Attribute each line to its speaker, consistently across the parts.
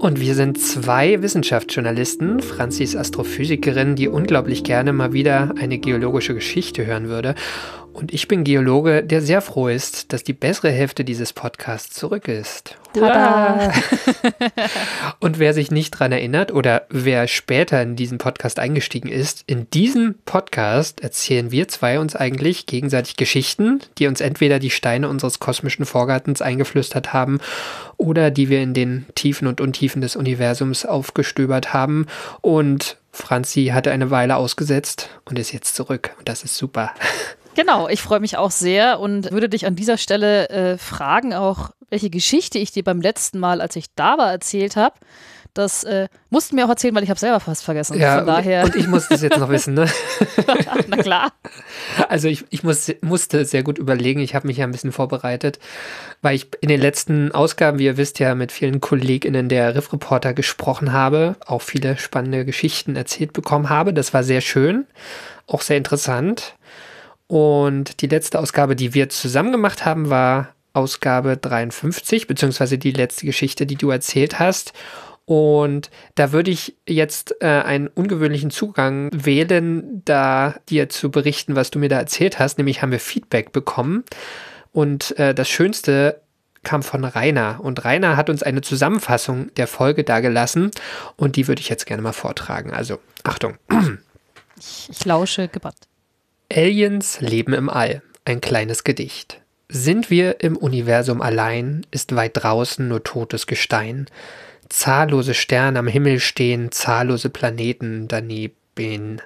Speaker 1: Und wir sind zwei Wissenschaftsjournalisten. Franzi ist Astrophysikerin, die unglaublich gerne mal wieder eine geologische Geschichte hören würde. Und ich bin Geologe, der sehr froh ist, dass die bessere Hälfte dieses Podcasts zurück ist.
Speaker 2: Tada!
Speaker 1: Und wer sich nicht dran erinnert oder wer später in diesen Podcast eingestiegen ist, in diesem Podcast erzählen wir zwei uns eigentlich gegenseitig Geschichten, die uns entweder die Steine unseres kosmischen Vorgartens eingeflüstert haben oder die wir in den Tiefen und Untiefen des Universums aufgestöbert haben. Und Franzi hatte eine Weile ausgesetzt und ist jetzt zurück. Und das ist super.
Speaker 2: Genau, ich freue mich auch sehr und würde dich an dieser Stelle äh, fragen, auch welche Geschichte ich dir beim letzten Mal, als ich da war, erzählt habe. Das äh, mussten mir auch erzählen, weil ich habe selber fast vergessen.
Speaker 1: Ja,
Speaker 2: Von daher.
Speaker 1: und ich muss das jetzt noch wissen, ne?
Speaker 2: Na klar.
Speaker 1: Also ich, ich muss, musste sehr gut überlegen, ich habe mich ja ein bisschen vorbereitet, weil ich in den letzten Ausgaben, wie ihr wisst, ja mit vielen KollegInnen der Riff Reporter gesprochen habe, auch viele spannende Geschichten erzählt bekommen habe. Das war sehr schön, auch sehr interessant. Und die letzte Ausgabe, die wir zusammen gemacht haben, war Ausgabe 53, beziehungsweise die letzte Geschichte, die du erzählt hast. Und da würde ich jetzt äh, einen ungewöhnlichen Zugang wählen, da dir zu berichten, was du mir da erzählt hast. Nämlich haben wir Feedback bekommen. Und äh, das Schönste kam von Rainer. Und Rainer hat uns eine Zusammenfassung der Folge dargelassen. Und die würde ich jetzt gerne mal vortragen. Also, Achtung.
Speaker 2: Ich, ich lausche gebannt.
Speaker 1: Aliens leben im All. Ein kleines Gedicht. Sind wir im Universum allein, ist weit draußen nur totes Gestein. Zahllose Sterne am Himmel stehen, zahllose Planeten daneben.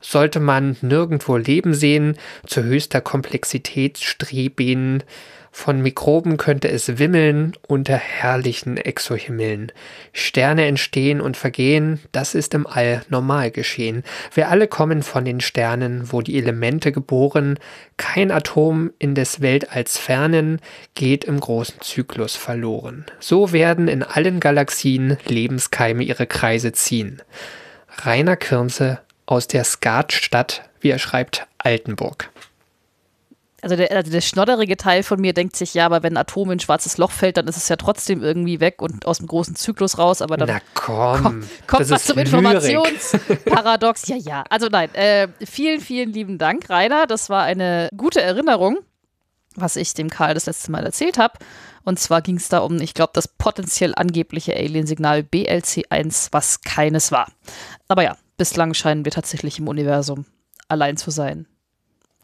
Speaker 1: Sollte man nirgendwo Leben sehen, zu höchster Komplexität streben, von Mikroben könnte es wimmeln unter herrlichen Exohimmeln. Sterne entstehen und vergehen, das ist im All normal geschehen. Wir alle kommen von den Sternen, wo die Elemente geboren. Kein Atom in des Weltalls Fernen geht im großen Zyklus verloren. So werden in allen Galaxien Lebenskeime ihre Kreise ziehen. Rainer Kirnse aus der Skatstadt, wie er schreibt, Altenburg.
Speaker 2: Also der, also der schnodderige Teil von mir denkt sich, ja, aber wenn ein Atom in ein schwarzes Loch fällt, dann ist es ja trotzdem irgendwie weg und aus dem großen Zyklus raus. Aber dann
Speaker 1: Na komm,
Speaker 2: komm, kommt was zum. Informationsparadox. ja, ja. Also nein, äh, vielen, vielen lieben Dank, Rainer. Das war eine gute Erinnerung, was ich dem Karl das letzte Mal erzählt habe. Und zwar ging es da um, ich glaube, das potenziell angebliche Aliensignal BLC1, was keines war. Aber ja, bislang scheinen wir tatsächlich im Universum allein zu sein.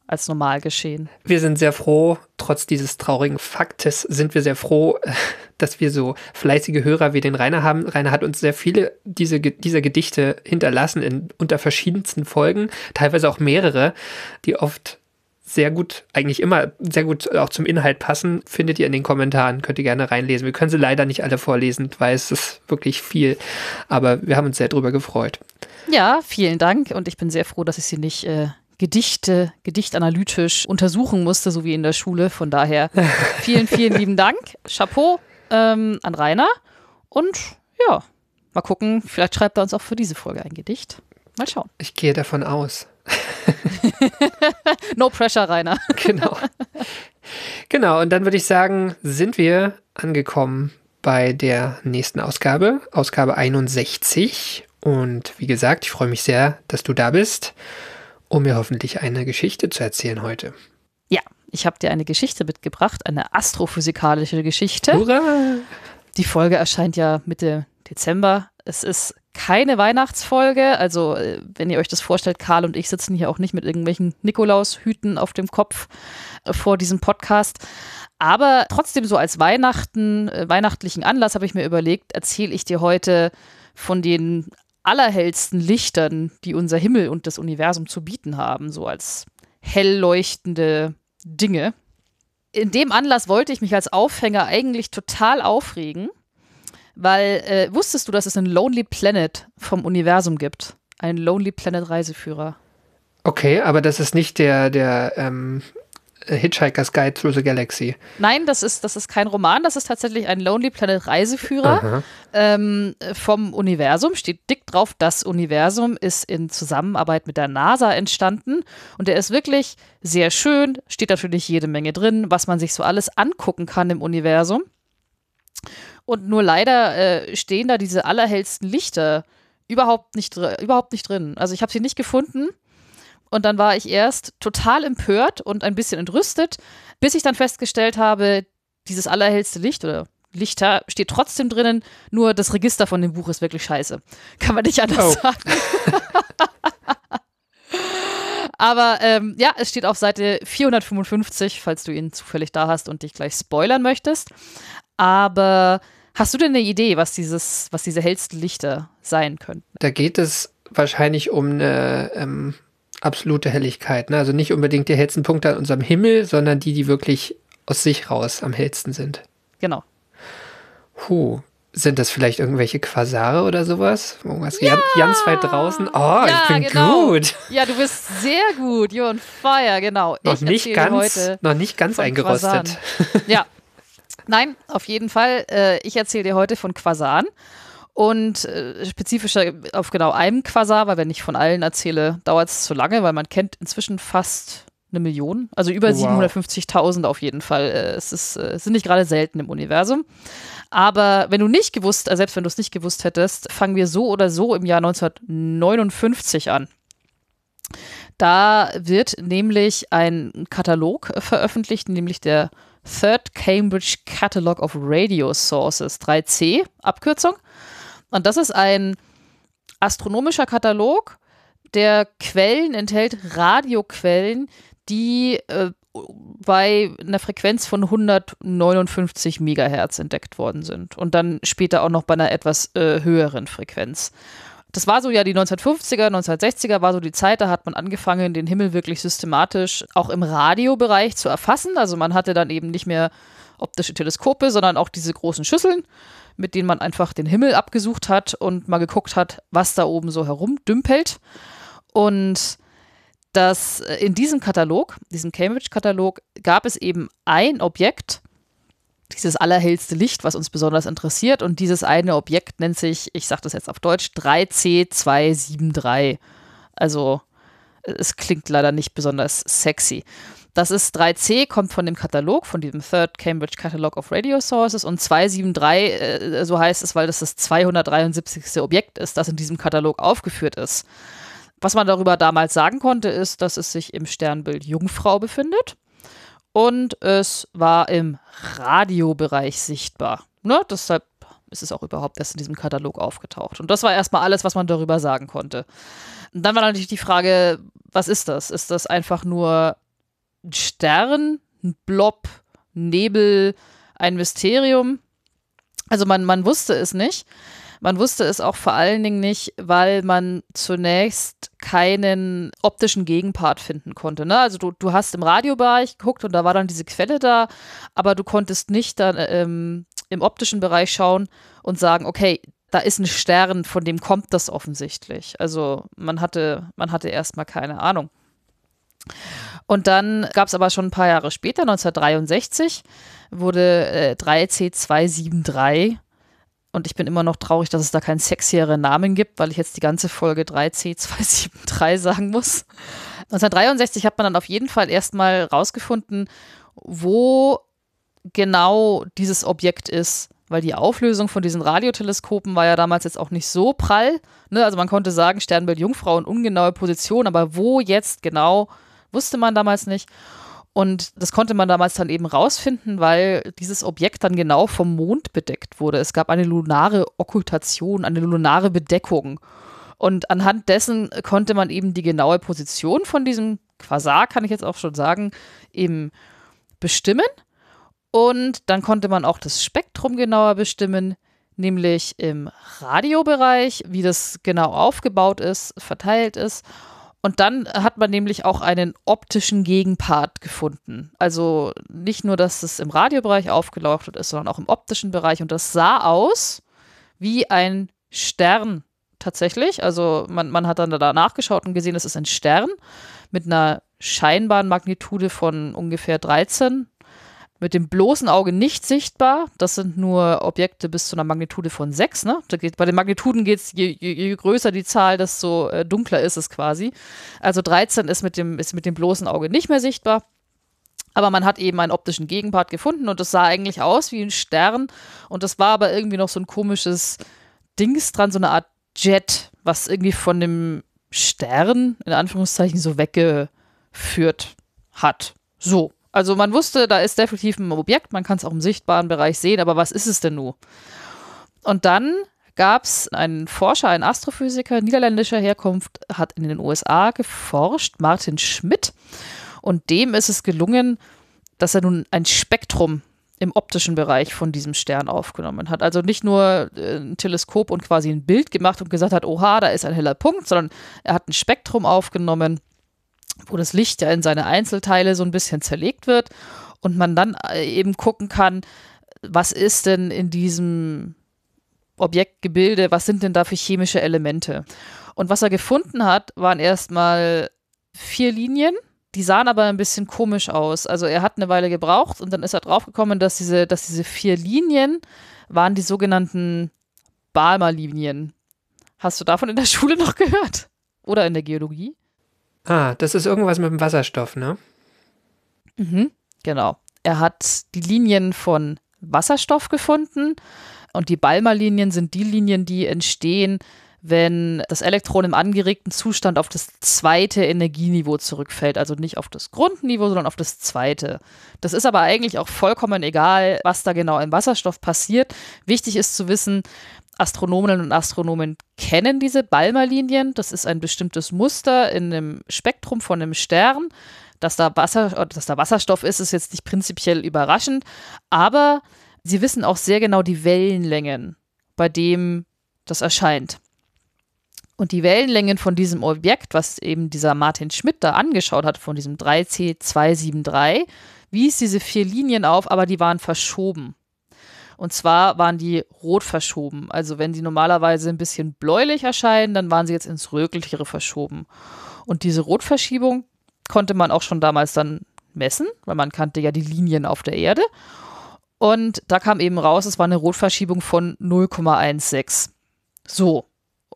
Speaker 2: Als normal geschehen.
Speaker 1: Wir sind sehr froh, trotz dieses traurigen Faktes sind wir sehr froh, dass wir so fleißige Hörer wie den Rainer haben. Rainer hat uns sehr viele diese, dieser Gedichte hinterlassen in unter verschiedensten Folgen, teilweise auch mehrere, die oft sehr gut, eigentlich immer sehr gut auch zum Inhalt passen, findet ihr in den Kommentaren, könnt ihr gerne reinlesen. Wir können sie leider nicht alle vorlesen, weil es ist wirklich viel, aber wir haben uns sehr drüber gefreut.
Speaker 2: Ja, vielen Dank und ich bin sehr froh, dass ich sie nicht äh, Gedichte, gedichtanalytisch untersuchen musste, so wie in der Schule. Von daher vielen, vielen lieben Dank. Chapeau ähm, an Rainer. Und ja, mal gucken, vielleicht schreibt er uns auch für diese Folge ein Gedicht. Mal schauen.
Speaker 1: Ich gehe davon aus.
Speaker 2: No pressure, Rainer.
Speaker 1: Genau. Genau, und dann würde ich sagen, sind wir angekommen bei der nächsten Ausgabe, Ausgabe 61. Und wie gesagt, ich freue mich sehr, dass du da bist, um mir hoffentlich eine Geschichte zu erzählen heute.
Speaker 2: Ja, ich habe dir eine Geschichte mitgebracht, eine astrophysikalische Geschichte.
Speaker 1: Hurra!
Speaker 2: Die Folge erscheint ja Mitte Dezember. Es ist keine Weihnachtsfolge. Also, äh, wenn ihr euch das vorstellt, Karl und ich sitzen hier auch nicht mit irgendwelchen Nikolaushüten auf dem Kopf äh, vor diesem Podcast. Aber trotzdem so als Weihnachten, äh, weihnachtlichen Anlass habe ich mir überlegt, erzähle ich dir heute von den allerhellsten Lichtern, die unser Himmel und das Universum zu bieten haben, so als hell leuchtende Dinge. In dem Anlass wollte ich mich als Aufhänger eigentlich total aufregen, weil äh, wusstest du, dass es einen Lonely Planet vom Universum gibt? Einen Lonely Planet Reiseführer.
Speaker 1: Okay, aber das ist nicht der, der ähm, Hitchhiker's Guide Through the Galaxy.
Speaker 2: Nein, das ist, das ist kein Roman, das ist tatsächlich ein Lonely Planet Reiseführer ähm, vom Universum. Steht dick drauf, das Universum ist in Zusammenarbeit mit der NASA entstanden und der ist wirklich sehr schön, steht natürlich jede Menge drin, was man sich so alles angucken kann im Universum. Und nur leider äh, stehen da diese allerhellsten Lichter überhaupt nicht, überhaupt nicht drin. Also ich habe sie nicht gefunden. Und dann war ich erst total empört und ein bisschen entrüstet, bis ich dann festgestellt habe, dieses allerhellste Licht oder Lichter steht trotzdem drinnen, nur das Register von dem Buch ist wirklich scheiße. Kann man nicht anders
Speaker 1: Oh.
Speaker 2: sagen. Aber ähm, ja, es steht auf Seite 455, falls du ihn zufällig da hast und dich gleich spoilern möchtest. Aber hast du denn eine Idee, was dieses, was diese hellsten Lichter sein könnten?
Speaker 1: Da geht es wahrscheinlich um eine ähm, absolute Helligkeit. Ne? Also nicht unbedingt die hellsten Punkte an unserem Himmel, sondern die, die wirklich aus sich raus am hellsten sind.
Speaker 2: Genau.
Speaker 1: Puh. Sind das vielleicht irgendwelche Quasare oder sowas? Irgendwas ganz, ganz weit draußen? Oh,
Speaker 2: Ja,
Speaker 1: ich bin
Speaker 2: genau.
Speaker 1: gut.
Speaker 2: Ja, du bist sehr gut. You're on fire, genau.
Speaker 1: Noch
Speaker 2: ich
Speaker 1: nicht ganz, noch nicht ganz eingerostet.
Speaker 2: Ja. Nein, auf jeden Fall. Äh, ich erzähle dir heute von Quasaren. Und äh, spezifischer auf genau einem Quasar, weil wenn ich von allen erzähle, dauert es zu lange, weil man kennt inzwischen fast eine Million, also über
Speaker 1: Wow.
Speaker 2: 750.000 auf jeden Fall. Äh, es, ist, äh, es sind nicht gerade selten im Universum. Aber wenn du nicht gewusst, äh, selbst wenn du es nicht gewusst hättest, fangen wir so oder so im Jahr 1959 an. Da wird nämlich ein Katalog veröffentlicht, nämlich der Third Cambridge Catalog of Radio Sources, 3C, Abkürzung. Und das ist ein astronomischer Katalog, der Quellen enthält, Radioquellen, die äh, bei einer Frequenz von 159 Megahertz entdeckt worden sind. Und dann später auch noch bei einer etwas äh, höheren Frequenz. Das war so ja die 1950er, 1960er war so die Zeit, da hat man angefangen, den Himmel wirklich systematisch auch im Radiobereich zu erfassen. Also man hatte dann eben nicht mehr optische Teleskope, sondern auch diese großen Schüsseln, mit denen man einfach den Himmel abgesucht hat und mal geguckt hat, was da oben so herumdümpelt. Und das äh, in diesem Katalog, diesem Cambridge-Katalog, gab es eben ein Objekt, dieses allerhellste Licht, was uns besonders interessiert. Und dieses eine Objekt nennt sich, ich sage das jetzt auf Deutsch, 3C273. Also es klingt leider nicht besonders sexy. Das ist 3C, kommt von dem Katalog, von diesem Third Cambridge Catalog of Radio Sources und 273, äh, so heißt es, weil das das 273. Objekt ist, das in diesem Katalog aufgeführt ist. Was man darüber damals sagen konnte, ist, dass es sich im Sternbild Jungfrau befindet und es war im Radiobereich sichtbar. Ne? Deshalb ist es auch überhaupt erst in diesem Katalog aufgetaucht. Und das war erstmal alles, was man darüber sagen konnte. Und dann war natürlich die Frage, was ist das? Ist das einfach nur ein Stern, ein Blob, Nebel, ein Mysterium? Also man, man wusste es nicht. Man wusste es auch vor allen Dingen nicht, weil man zunächst keinen optischen Gegenpart finden konnte. Ne? Also du, du hast im Radiobereich geguckt und da war dann diese Quelle da, aber du konntest nicht dann ähm, im optischen Bereich schauen und sagen, okay, da ist ein Stern, von dem kommt das offensichtlich. Also man hatte, man hatte erstmal keine Ahnung. Und dann gab es aber schon ein paar Jahre später, 1963, wurde äh, 3C273 und ich bin immer noch traurig, dass es da keinen sexieren Namen gibt, weil ich jetzt die ganze Folge 3C273 sagen muss. 1963 hat man dann auf jeden Fall erstmal rausgefunden, wo genau dieses Objekt ist, weil die Auflösung von diesen Radioteleskopen war ja damals jetzt auch nicht so prall. Ne? Also man konnte sagen, Sternbild Jungfrau und ungenaue Position, aber wo jetzt genau, wusste man damals nicht. Und das konnte man damals dann eben rausfinden, weil dieses Objekt dann genau vom Mond bedeckt wurde. Es gab eine lunare Okkultation, eine lunare Bedeckung. Und anhand dessen konnte man eben die genaue Position von diesem Quasar, kann ich jetzt auch schon sagen, eben bestimmen. Und dann konnte man auch das Spektrum genauer bestimmen, nämlich im Radiobereich, wie das genau aufgebaut ist, verteilt ist. Und dann hat man nämlich auch einen optischen Gegenpart gefunden. Also nicht nur, dass es im Radiobereich aufgeleuchtet ist, sondern auch im optischen Bereich. Und das sah aus wie ein Stern tatsächlich. Also man, man hat dann da nachgeschaut und gesehen, es ist ein Stern mit einer scheinbaren Magnitude von ungefähr 13 mit dem bloßen Auge nicht sichtbar. Das sind nur Objekte bis zu einer Magnitude von 6. Ne? Geht, bei den Magnituden geht es, je, je, je, größer die Zahl, desto äh, dunkler ist es quasi. Also 13 ist mit, dem, ist mit dem bloßen Auge nicht mehr sichtbar. Aber man hat eben einen optischen Gegenpart gefunden und das sah eigentlich aus wie ein Stern. Und das war aber irgendwie noch so ein komisches Dings dran, so eine Art Jet, was irgendwie von dem Stern in Anführungszeichen so weggeführt hat. So. Also man wusste, da ist definitiv ein Objekt, man kann es auch im sichtbaren Bereich sehen, aber was ist es denn nun? Und dann gab es einen Forscher, einen Astrophysiker niederländischer Herkunft, hat in den USA geforscht, Martin Schmidt. Und dem ist es gelungen, dass er nun ein Spektrum im optischen Bereich von diesem Stern aufgenommen hat. Also nicht nur äh, ein Teleskop und quasi ein Bild gemacht und gesagt hat, oha, da ist ein heller Punkt, sondern er hat ein Spektrum aufgenommen wo das Licht ja in seine Einzelteile so ein bisschen zerlegt wird und man dann äh, eben gucken kann, was ist denn in diesem Objektgebilde, was sind denn da für chemische Elemente? Und was er gefunden hat, waren erstmal vier Linien, die sahen aber ein bisschen komisch aus. Also er hat eine Weile gebraucht und dann ist er draufgekommen, dass diese, dass diese vier Linien waren die sogenannten Balmer-Linien. Hast du davon in der Schule noch gehört? Oder in der Geologie?
Speaker 1: Ah, das ist irgendwas mit dem Wasserstoff, ne?
Speaker 2: Mhm, genau. Er hat die Linien von Wasserstoff gefunden und die Balmer-Linien sind die Linien, die entstehen, wenn das Elektron im angeregten Zustand auf das zweite Energieniveau zurückfällt. Also nicht auf das Grundniveau, sondern auf das zweite. Das ist aber eigentlich auch vollkommen egal, was da genau im Wasserstoff passiert. Wichtig ist zu wissen, Astronominnen und Astronomen kennen diese Balmer-Linien. Das ist ein bestimmtes Muster in einem Spektrum von einem Stern. Dass da, Wasser, dass da Wasserstoff ist, ist jetzt nicht prinzipiell überraschend, aber sie wissen auch sehr genau die Wellenlängen, bei dem das erscheint. Und die Wellenlängen von diesem Objekt, was eben dieser Martin Schmidt da angeschaut hat, von diesem 3C273, wies diese vier Linien auf, aber die waren verschoben. Und zwar waren die rot verschoben. Also wenn sie normalerweise ein bisschen bläulich erscheinen, dann waren sie jetzt ins rötlichere verschoben. Und diese Rotverschiebung konnte man auch schon damals dann messen, weil man kannte ja die Linien auf der Erde. Und da kam eben raus, es war eine Rotverschiebung von 0,16. So.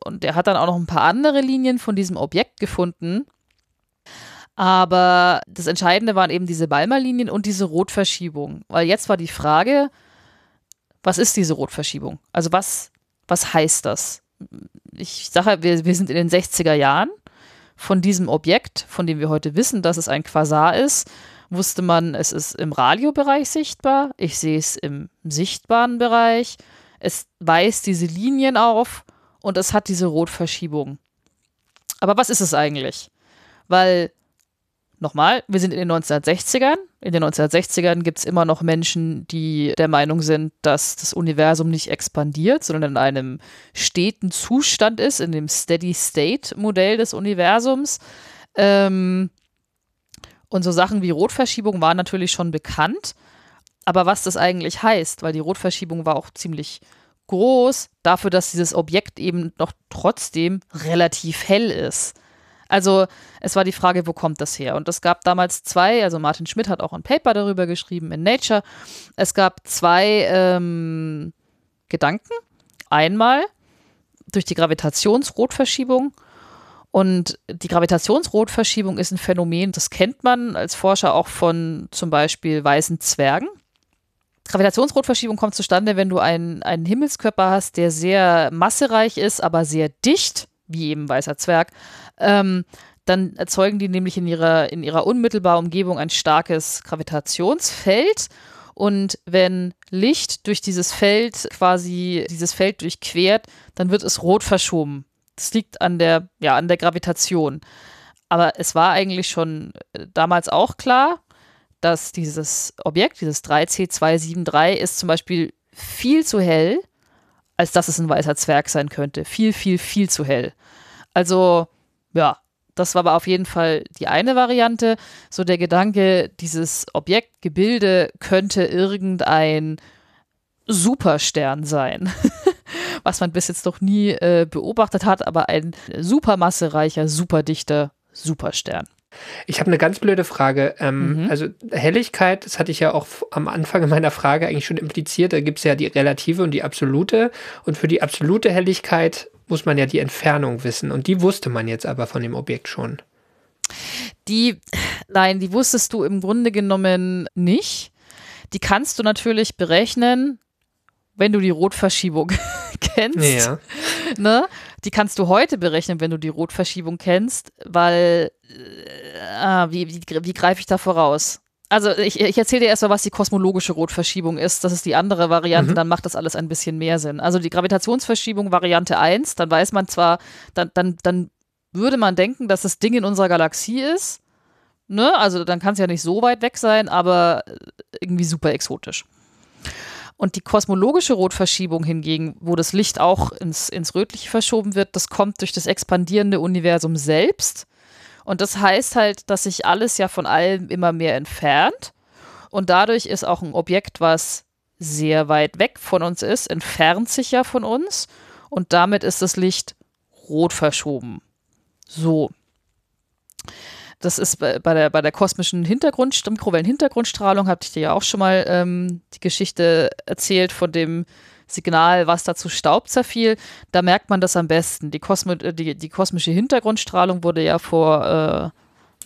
Speaker 2: Und er hat dann auch noch ein paar andere Linien von diesem Objekt gefunden. Aber das Entscheidende waren eben diese Balmer-Linien und diese Rotverschiebung. Weil jetzt war die Frage, was ist diese Rotverschiebung? Also was, was heißt das? Ich sage, wir, wir sind in den 60er Jahren. Von diesem Objekt, von dem wir heute wissen, dass es ein Quasar ist, wusste man, es ist im Radiobereich sichtbar. Ich sehe es im sichtbaren Bereich. Es weist diese Linien auf und es hat diese Rotverschiebung. Aber was ist es eigentlich? Weil Nochmal, wir sind in den 1960ern. In den 1960ern gibt es immer noch Menschen, die der Meinung sind, dass das Universum nicht expandiert, sondern in einem steten Zustand ist, in dem Steady-State-Modell des Universums. Ähm, und so Sachen wie Rotverschiebung waren natürlich schon bekannt. Aber was das eigentlich heißt, weil die Rotverschiebung war auch ziemlich groß, dafür, dass dieses Objekt eben noch trotzdem relativ hell ist. Also es war die Frage, wo kommt das her? Und es gab damals zwei, also Martin Schmidt hat auch ein Paper darüber geschrieben in Nature. Es gab zwei ähm, Gedanken. Einmal durch die Gravitationsrotverschiebung. Und die Gravitationsrotverschiebung ist ein Phänomen, das kennt man als Forscher auch von zum Beispiel weißen Zwergen. Gravitationsrotverschiebung kommt zustande, wenn du einen, einen Himmelskörper hast, der sehr massereich ist, aber sehr dicht, wie eben weißer Zwerg, ähm, dann erzeugen die nämlich in ihrer, in ihrer unmittelbaren Umgebung ein starkes Gravitationsfeld. Und wenn Licht durch dieses Feld quasi dieses Feld durchquert, dann wird es rot verschoben. Das liegt an der, ja, an der Gravitation. Aber es war eigentlich schon äh, damals auch klar, dass dieses Objekt, dieses 3C273, ist zum Beispiel viel zu hell, als dass es ein weißer Zwerg sein könnte. Viel, viel, viel zu hell. Also, ja, das war aber auf jeden Fall die eine Variante. So der Gedanke, dieses Objekt, Gebilde könnte irgendein Superstern sein. Was man bis jetzt noch nie äh, beobachtet hat, aber ein supermassereicher, superdichter Superstern.
Speaker 1: Ich habe eine ganz blöde Frage. Ähm,
Speaker 2: Mhm.
Speaker 1: Also Helligkeit, das hatte ich ja auch am Anfang meiner Frage eigentlich schon impliziert. Da gibt es ja die relative und die absolute. Und für die absolute Helligkeit muss man ja die Entfernung wissen. Und die wusste man jetzt aber von dem Objekt schon.
Speaker 2: Die, nein, die wusstest du im Grunde genommen nicht. Die kannst du natürlich berechnen, wenn du die Rotverschiebung kennst.
Speaker 1: Ja.
Speaker 2: Ne? Die kannst du heute berechnen, wenn du die Rotverschiebung kennst, weil, äh, ah, wie, wie, wie greife ich da voraus? Also ich, ich erzähle dir erstmal, was die kosmologische Rotverschiebung ist. Das ist die andere Variante,
Speaker 1: Mhm.
Speaker 2: dann macht das alles ein bisschen mehr Sinn. Also die Gravitationsverschiebung Variante 1, dann weiß man zwar, dann, dann, dann würde man denken, dass das Ding in unserer Galaxie ist. Ne? Also dann kann es ja nicht so weit weg sein, aber äh, irgendwie super exotisch. Und die kosmologische Rotverschiebung hingegen, wo das Licht auch ins, ins Rötliche verschoben wird, das kommt durch das expandierende Universum selbst. Und das heißt halt, dass sich alles ja von allem immer mehr entfernt. Und dadurch ist auch ein Objekt, was sehr weit weg von uns ist, entfernt sich ja von uns. Und damit ist das Licht rot verschoben. So. Das ist bei, der, bei der kosmischen Hintergrund, Mikrowellen-Hintergrundstrahlung, hatte ich dir ja auch schon mal ähm, die Geschichte erzählt von dem Signal, was da zu Staub zerfiel. Da merkt man das am besten. Die, Kosmo äh, die, die kosmische Hintergrundstrahlung wurde ja vor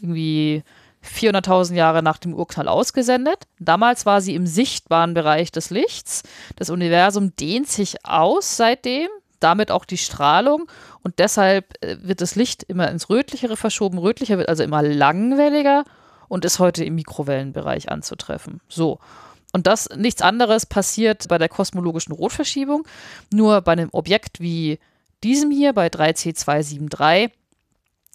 Speaker 2: äh, irgendwie 400.000 Jahre nach dem Urknall ausgesendet. Damals war sie im sichtbaren Bereich des Lichts. Das Universum dehnt sich aus seitdem, damit auch die Strahlung. Und deshalb äh, wird das Licht immer ins Rötlichere verschoben. Rötlicher wird also immer langwelliger und ist heute im Mikrowellenbereich anzutreffen. So. Und das nichts anderes passiert bei der kosmologischen Rotverschiebung. Nur bei einem Objekt wie diesem hier, bei 3C273,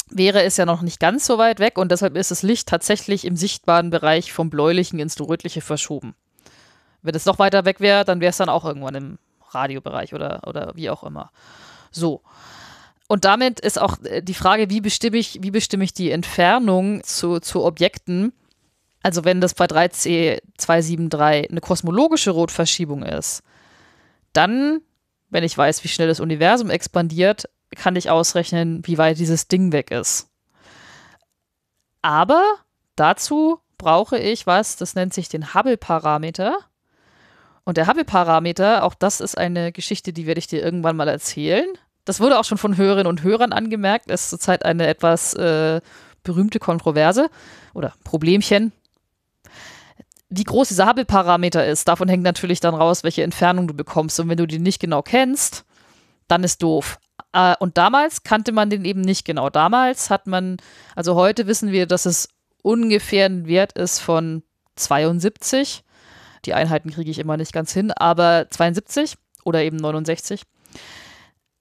Speaker 2: wäre es ja noch nicht ganz so weit weg und deshalb ist das Licht tatsächlich im sichtbaren Bereich vom bläulichen ins rötliche verschoben. Wenn es noch weiter weg wäre, dann wäre es dann auch irgendwann im Radiobereich oder, oder wie auch immer. So. Und damit ist auch äh, die Frage, wie bestimme ich, wie bestimme ich die Entfernung zu, zu Objekten? Also wenn das bei 3C273 eine kosmologische Rotverschiebung ist, dann, wenn ich weiß, wie schnell das Universum expandiert, kann ich ausrechnen, wie weit dieses Ding weg ist. Aber dazu brauche ich was, das nennt sich den Hubble-Parameter. Und der Hubble-Parameter, auch das ist eine Geschichte, die werde ich dir irgendwann mal erzählen. Das wurde auch schon von Hörerinnen und Hörern angemerkt. Es ist zurzeit eine etwas äh, berühmte Kontroverse oder Problemchen. Wie groß dieser Hubble-Parameter ist, davon hängt natürlich dann raus, welche Entfernung du bekommst. Und wenn du den nicht genau kennst, dann ist doof. Äh, und damals kannte man den eben nicht genau. Damals hat man, also heute wissen wir, dass es ungefähr ein Wert ist von 72. Die Einheiten kriege ich immer nicht ganz hin, aber 72 oder eben 69.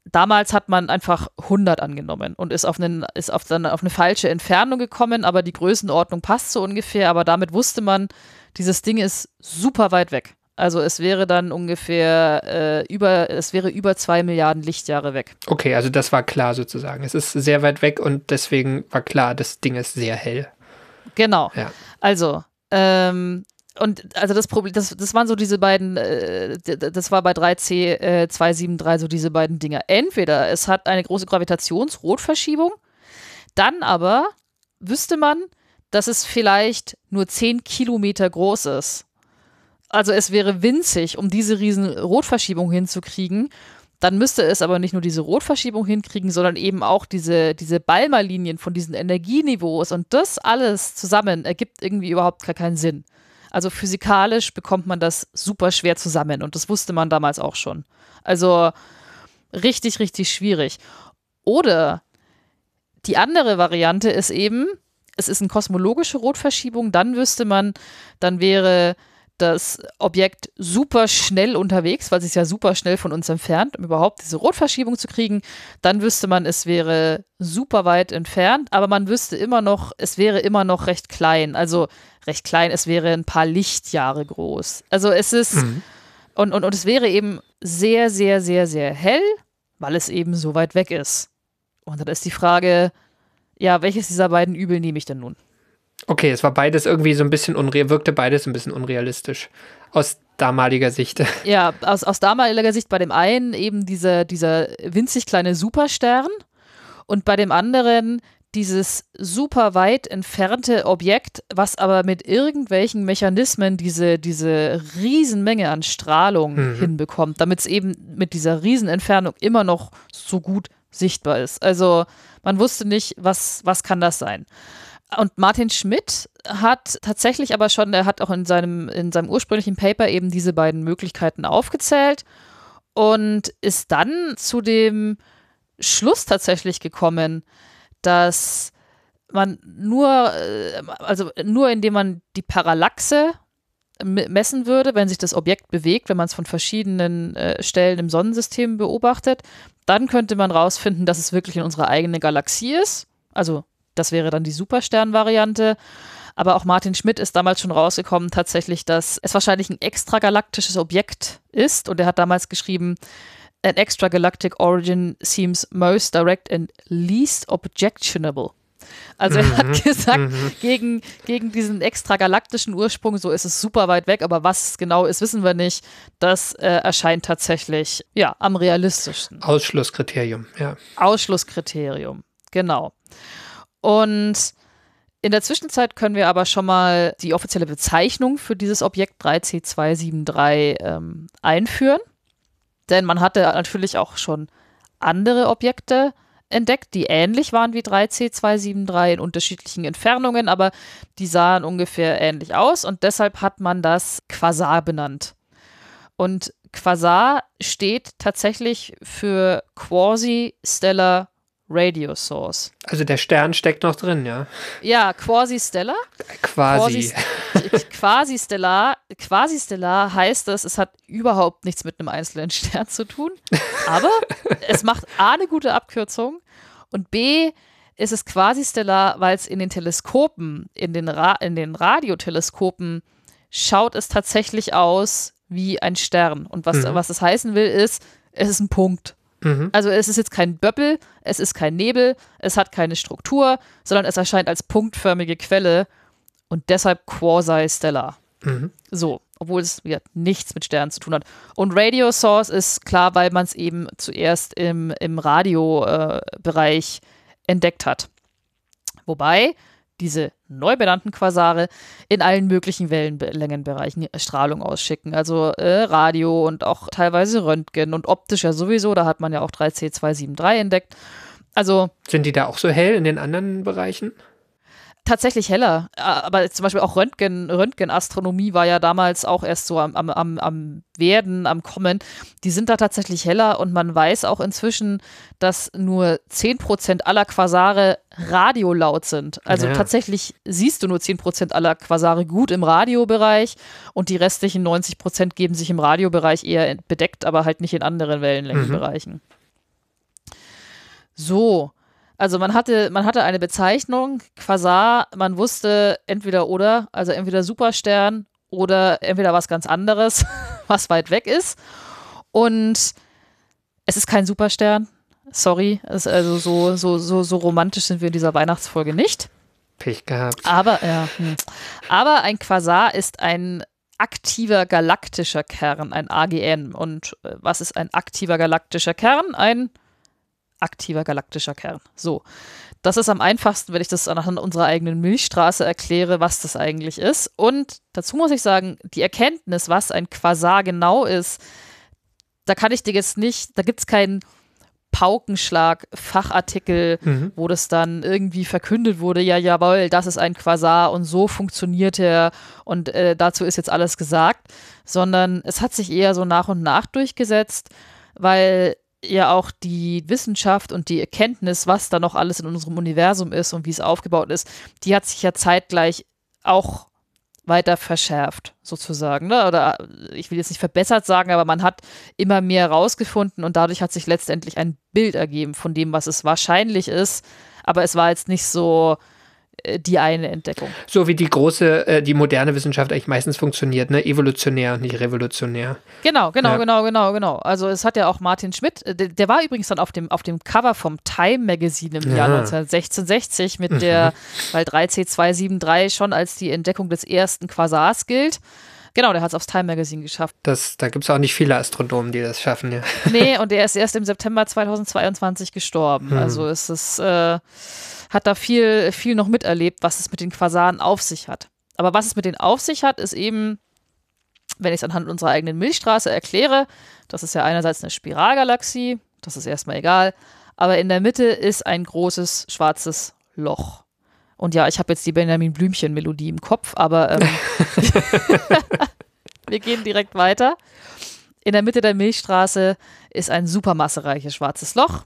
Speaker 2: Damals hat man einfach 100 angenommen und ist auf, einen, ist auf, dann auf eine falsche Entfernung gekommen, aber die Größenordnung passt so ungefähr. Aber damit wusste man, dieses Ding ist super weit weg. Also es wäre dann ungefähr äh, über, es wäre über zwei Milliarden Lichtjahre weg.
Speaker 1: Okay, also das war klar sozusagen. Es ist sehr weit weg und deswegen war klar, das Ding ist sehr hell.
Speaker 2: Genau.
Speaker 1: Ja.
Speaker 2: Also, ähm, und also das Problem, das, das waren so diese beiden, äh, das war bei 3C äh, 273 so diese beiden Dinger. Entweder es hat eine große Gravitationsrotverschiebung, dann aber wüsste man, dass es vielleicht nur 10 Kilometer groß ist. Also es wäre winzig, um diese riesen Rotverschiebung hinzukriegen. Dann müsste es aber nicht nur diese Rotverschiebung hinkriegen, sondern eben auch diese, diese Balmer-Linien von diesen Energieniveaus. Und das alles zusammen ergibt irgendwie überhaupt gar keinen Sinn. Also physikalisch bekommt man das super schwer zusammen. Und das wusste man damals auch schon. Also richtig, richtig schwierig. Oder Die andere Variante ist eben, es ist eine kosmologische Rotverschiebung, dann wüsste man, dann wäre das Objekt super schnell unterwegs, weil es sich ja super schnell von uns entfernt, um überhaupt diese Rotverschiebung zu kriegen. Dann wüsste man, es wäre super weit entfernt, aber man wüsste immer noch, es wäre immer noch recht klein. Also recht klein, es wäre ein paar Lichtjahre groß. Also es ist,
Speaker 1: Mhm.
Speaker 2: und, und, und es wäre eben sehr, sehr, sehr, sehr hell, weil es eben so weit weg ist. Und dann ist die Frage, ja, welches dieser beiden Übel nehme ich denn nun?
Speaker 1: Okay, es war beides irgendwie so ein bisschen unreal, wirkte beides ein bisschen unrealistisch. Aus damaliger Sicht.
Speaker 2: Ja, aus, aus damaliger Sicht bei dem einen eben dieser, dieser winzig kleine Superstern und bei dem anderen dieses super weit entfernte Objekt, was aber mit irgendwelchen Mechanismen diese, diese Riesenmenge an Strahlung
Speaker 1: Mhm.
Speaker 2: hinbekommt, damit es eben mit dieser Riesenentfernung immer noch so gut sichtbar ist. Also man wusste nicht, was, was kann das sein. Und Martin Schmidt hat tatsächlich aber schon, er hat auch in seinem, in seinem ursprünglichen Paper eben diese beiden Möglichkeiten aufgezählt und ist dann zu dem Schluss tatsächlich gekommen, dass man nur, äh, also nur indem man die Parallaxe messen würde, wenn sich das Objekt bewegt, wenn man es von verschiedenen äh, Stellen im Sonnensystem beobachtet, dann könnte man rausfinden, dass es wirklich in unserer eigenen Galaxie ist. Also das wäre dann die Superstern-Variante. Aber auch Martin Schmidt ist damals schon rausgekommen, tatsächlich, dass es wahrscheinlich ein extragalaktisches Objekt ist. Und er hat damals geschrieben, an extragalactic origin seems most direct and least objectionable. Also er hat gesagt, gegen, gegen diesen extragalaktischen Ursprung, so ist es super weit weg, aber was es genau ist, wissen wir nicht. Das äh, erscheint tatsächlich ja am realistischsten.
Speaker 1: Ausschlusskriterium, ja.
Speaker 2: Ausschlusskriterium. Genau. Und in der Zwischenzeit können wir aber schon mal die offizielle Bezeichnung für dieses Objekt 3C273 ähm, einführen. Denn man hatte natürlich auch schon andere Objekte entdeckt, die ähnlich waren wie 3C273 in unterschiedlichen Entfernungen, aber die sahen ungefähr ähnlich aus und deshalb hat man das Quasar benannt. Und Quasar steht tatsächlich für Quasi-Stellar Radio Source.
Speaker 1: Also der Stern steckt noch drin, ja.
Speaker 2: Ja, Quasi-Stellar.
Speaker 1: Quasi.
Speaker 2: Quasi-stellar, quasi-stellar heißt das, es hat überhaupt nichts mit einem einzelnen Stern zu tun. Aber es macht A eine gute Abkürzung und B ist es quasi-stellar, weil es in den Teleskopen, in den, Ra in den Radioteleskopen, schaut es tatsächlich aus wie ein Stern. Und was,
Speaker 1: Mhm.
Speaker 2: was das heißen will, ist, es ist ein Punkt.
Speaker 1: Mhm.
Speaker 2: Also es ist jetzt kein Böppel, es ist kein Nebel, es hat keine Struktur, sondern es erscheint als punktförmige Quelle und deshalb quasi-stellar.
Speaker 1: Mhm.
Speaker 2: So, obwohl es ja, nichts mit Sternen zu tun hat. Und Radio Source ist klar, weil man es eben zuerst im, im Radiobereich entdeckt hat. Wobei diese neu benannten Quasare in allen möglichen Wellenlängenbereichen Strahlung ausschicken. Also äh, Radio und auch teilweise Röntgen und optisch ja sowieso. Da hat man ja auch 3C273 entdeckt. Also
Speaker 1: Sind die da auch so hell in den anderen Bereichen?
Speaker 2: Tatsächlich heller. Äh, Aber zum Beispiel auch Röntgen, Röntgenastronomie war ja damals auch erst so am, am, am, Werden, am Kommen. Die sind da tatsächlich heller und man weiß auch inzwischen, dass nur 10% aller Quasare radiolaut sind. Also
Speaker 1: Ja.
Speaker 2: tatsächlich siehst du nur 10% aller Quasare gut im Radiobereich und die restlichen 90% geben sich im Radiobereich eher bedeckt, aber halt nicht in anderen Wellenlängenbereichen. So, also man hatte, man hatte eine Bezeichnung, Quasar, man wusste entweder oder, also entweder Superstern oder entweder was ganz anderes, was weit weg ist. Und es ist kein Superstern. Sorry, es ist also so, so, so, so romantisch sind wir in dieser Weihnachtsfolge nicht.
Speaker 1: Pech gehabt.
Speaker 2: Aber, ja, hm. Aber ein Quasar ist ein aktiver galaktischer Kern, ein AGN. Und äh, was ist ein aktiver galaktischer Kern? Ein aktiver galaktischer Kern. So. Das ist am einfachsten, wenn ich das anhand unserer eigenen Milchstraße erkläre, was das eigentlich ist. Und dazu muss ich sagen, die Erkenntnis, was ein Quasar genau ist, da kann ich dir jetzt nicht, da gibt es keinen Paukenschlag, Fachartikel,
Speaker 1: Mhm.
Speaker 2: wo das dann irgendwie verkündet wurde, ja, jawohl, das ist ein Quasar und so funktioniert er und äh, dazu ist jetzt alles gesagt, sondern es hat sich eher so nach und nach durchgesetzt, weil ja auch die Wissenschaft und die Erkenntnis, was da noch alles in unserem Universum ist und wie es aufgebaut ist, die hat sich ja zeitgleich auch weiter verschärft, sozusagen. Ne? Oder ich will jetzt nicht verbessert sagen, aber man hat immer mehr rausgefunden und dadurch hat sich letztendlich ein Bild ergeben von dem, was es wahrscheinlich ist. Aber es war jetzt nicht so, äh, die eine Entdeckung.
Speaker 1: So wie die große, äh, die moderne Wissenschaft eigentlich meistens funktioniert, ne? Evolutionär und nicht revolutionär.
Speaker 2: Genau, genau,
Speaker 1: Ja.
Speaker 2: genau, genau, genau. Also es hat ja auch Martin Schmidt, äh, der, der war übrigens dann auf dem, auf dem Cover vom Time Magazine im Jahr
Speaker 1: Ja.
Speaker 2: 191660 mit der, weil 3C273 schon als die Entdeckung des ersten Quasars gilt. Genau, der hat es aufs Time Magazine geschafft.
Speaker 1: Das, da gibt es auch nicht viele Astronomen, die das schaffen, ja.
Speaker 2: Nee, und er ist erst im September 2022 gestorben.
Speaker 1: Hm.
Speaker 2: Also es ist, äh, hat da viel, viel noch miterlebt, was es mit den Quasaren auf sich hat. Aber was es mit denen auf sich hat, ist eben, wenn ich es anhand unserer eigenen Milchstraße erkläre, das ist ja einerseits eine Spiralgalaxie, das ist erstmal egal, aber in der Mitte ist ein großes schwarzes Loch. Und ja, ich habe jetzt die Benjamin Blümchen-Melodie im Kopf, aber ähm, wir gehen direkt weiter. In der Mitte der Milchstraße ist ein supermassereiches schwarzes Loch.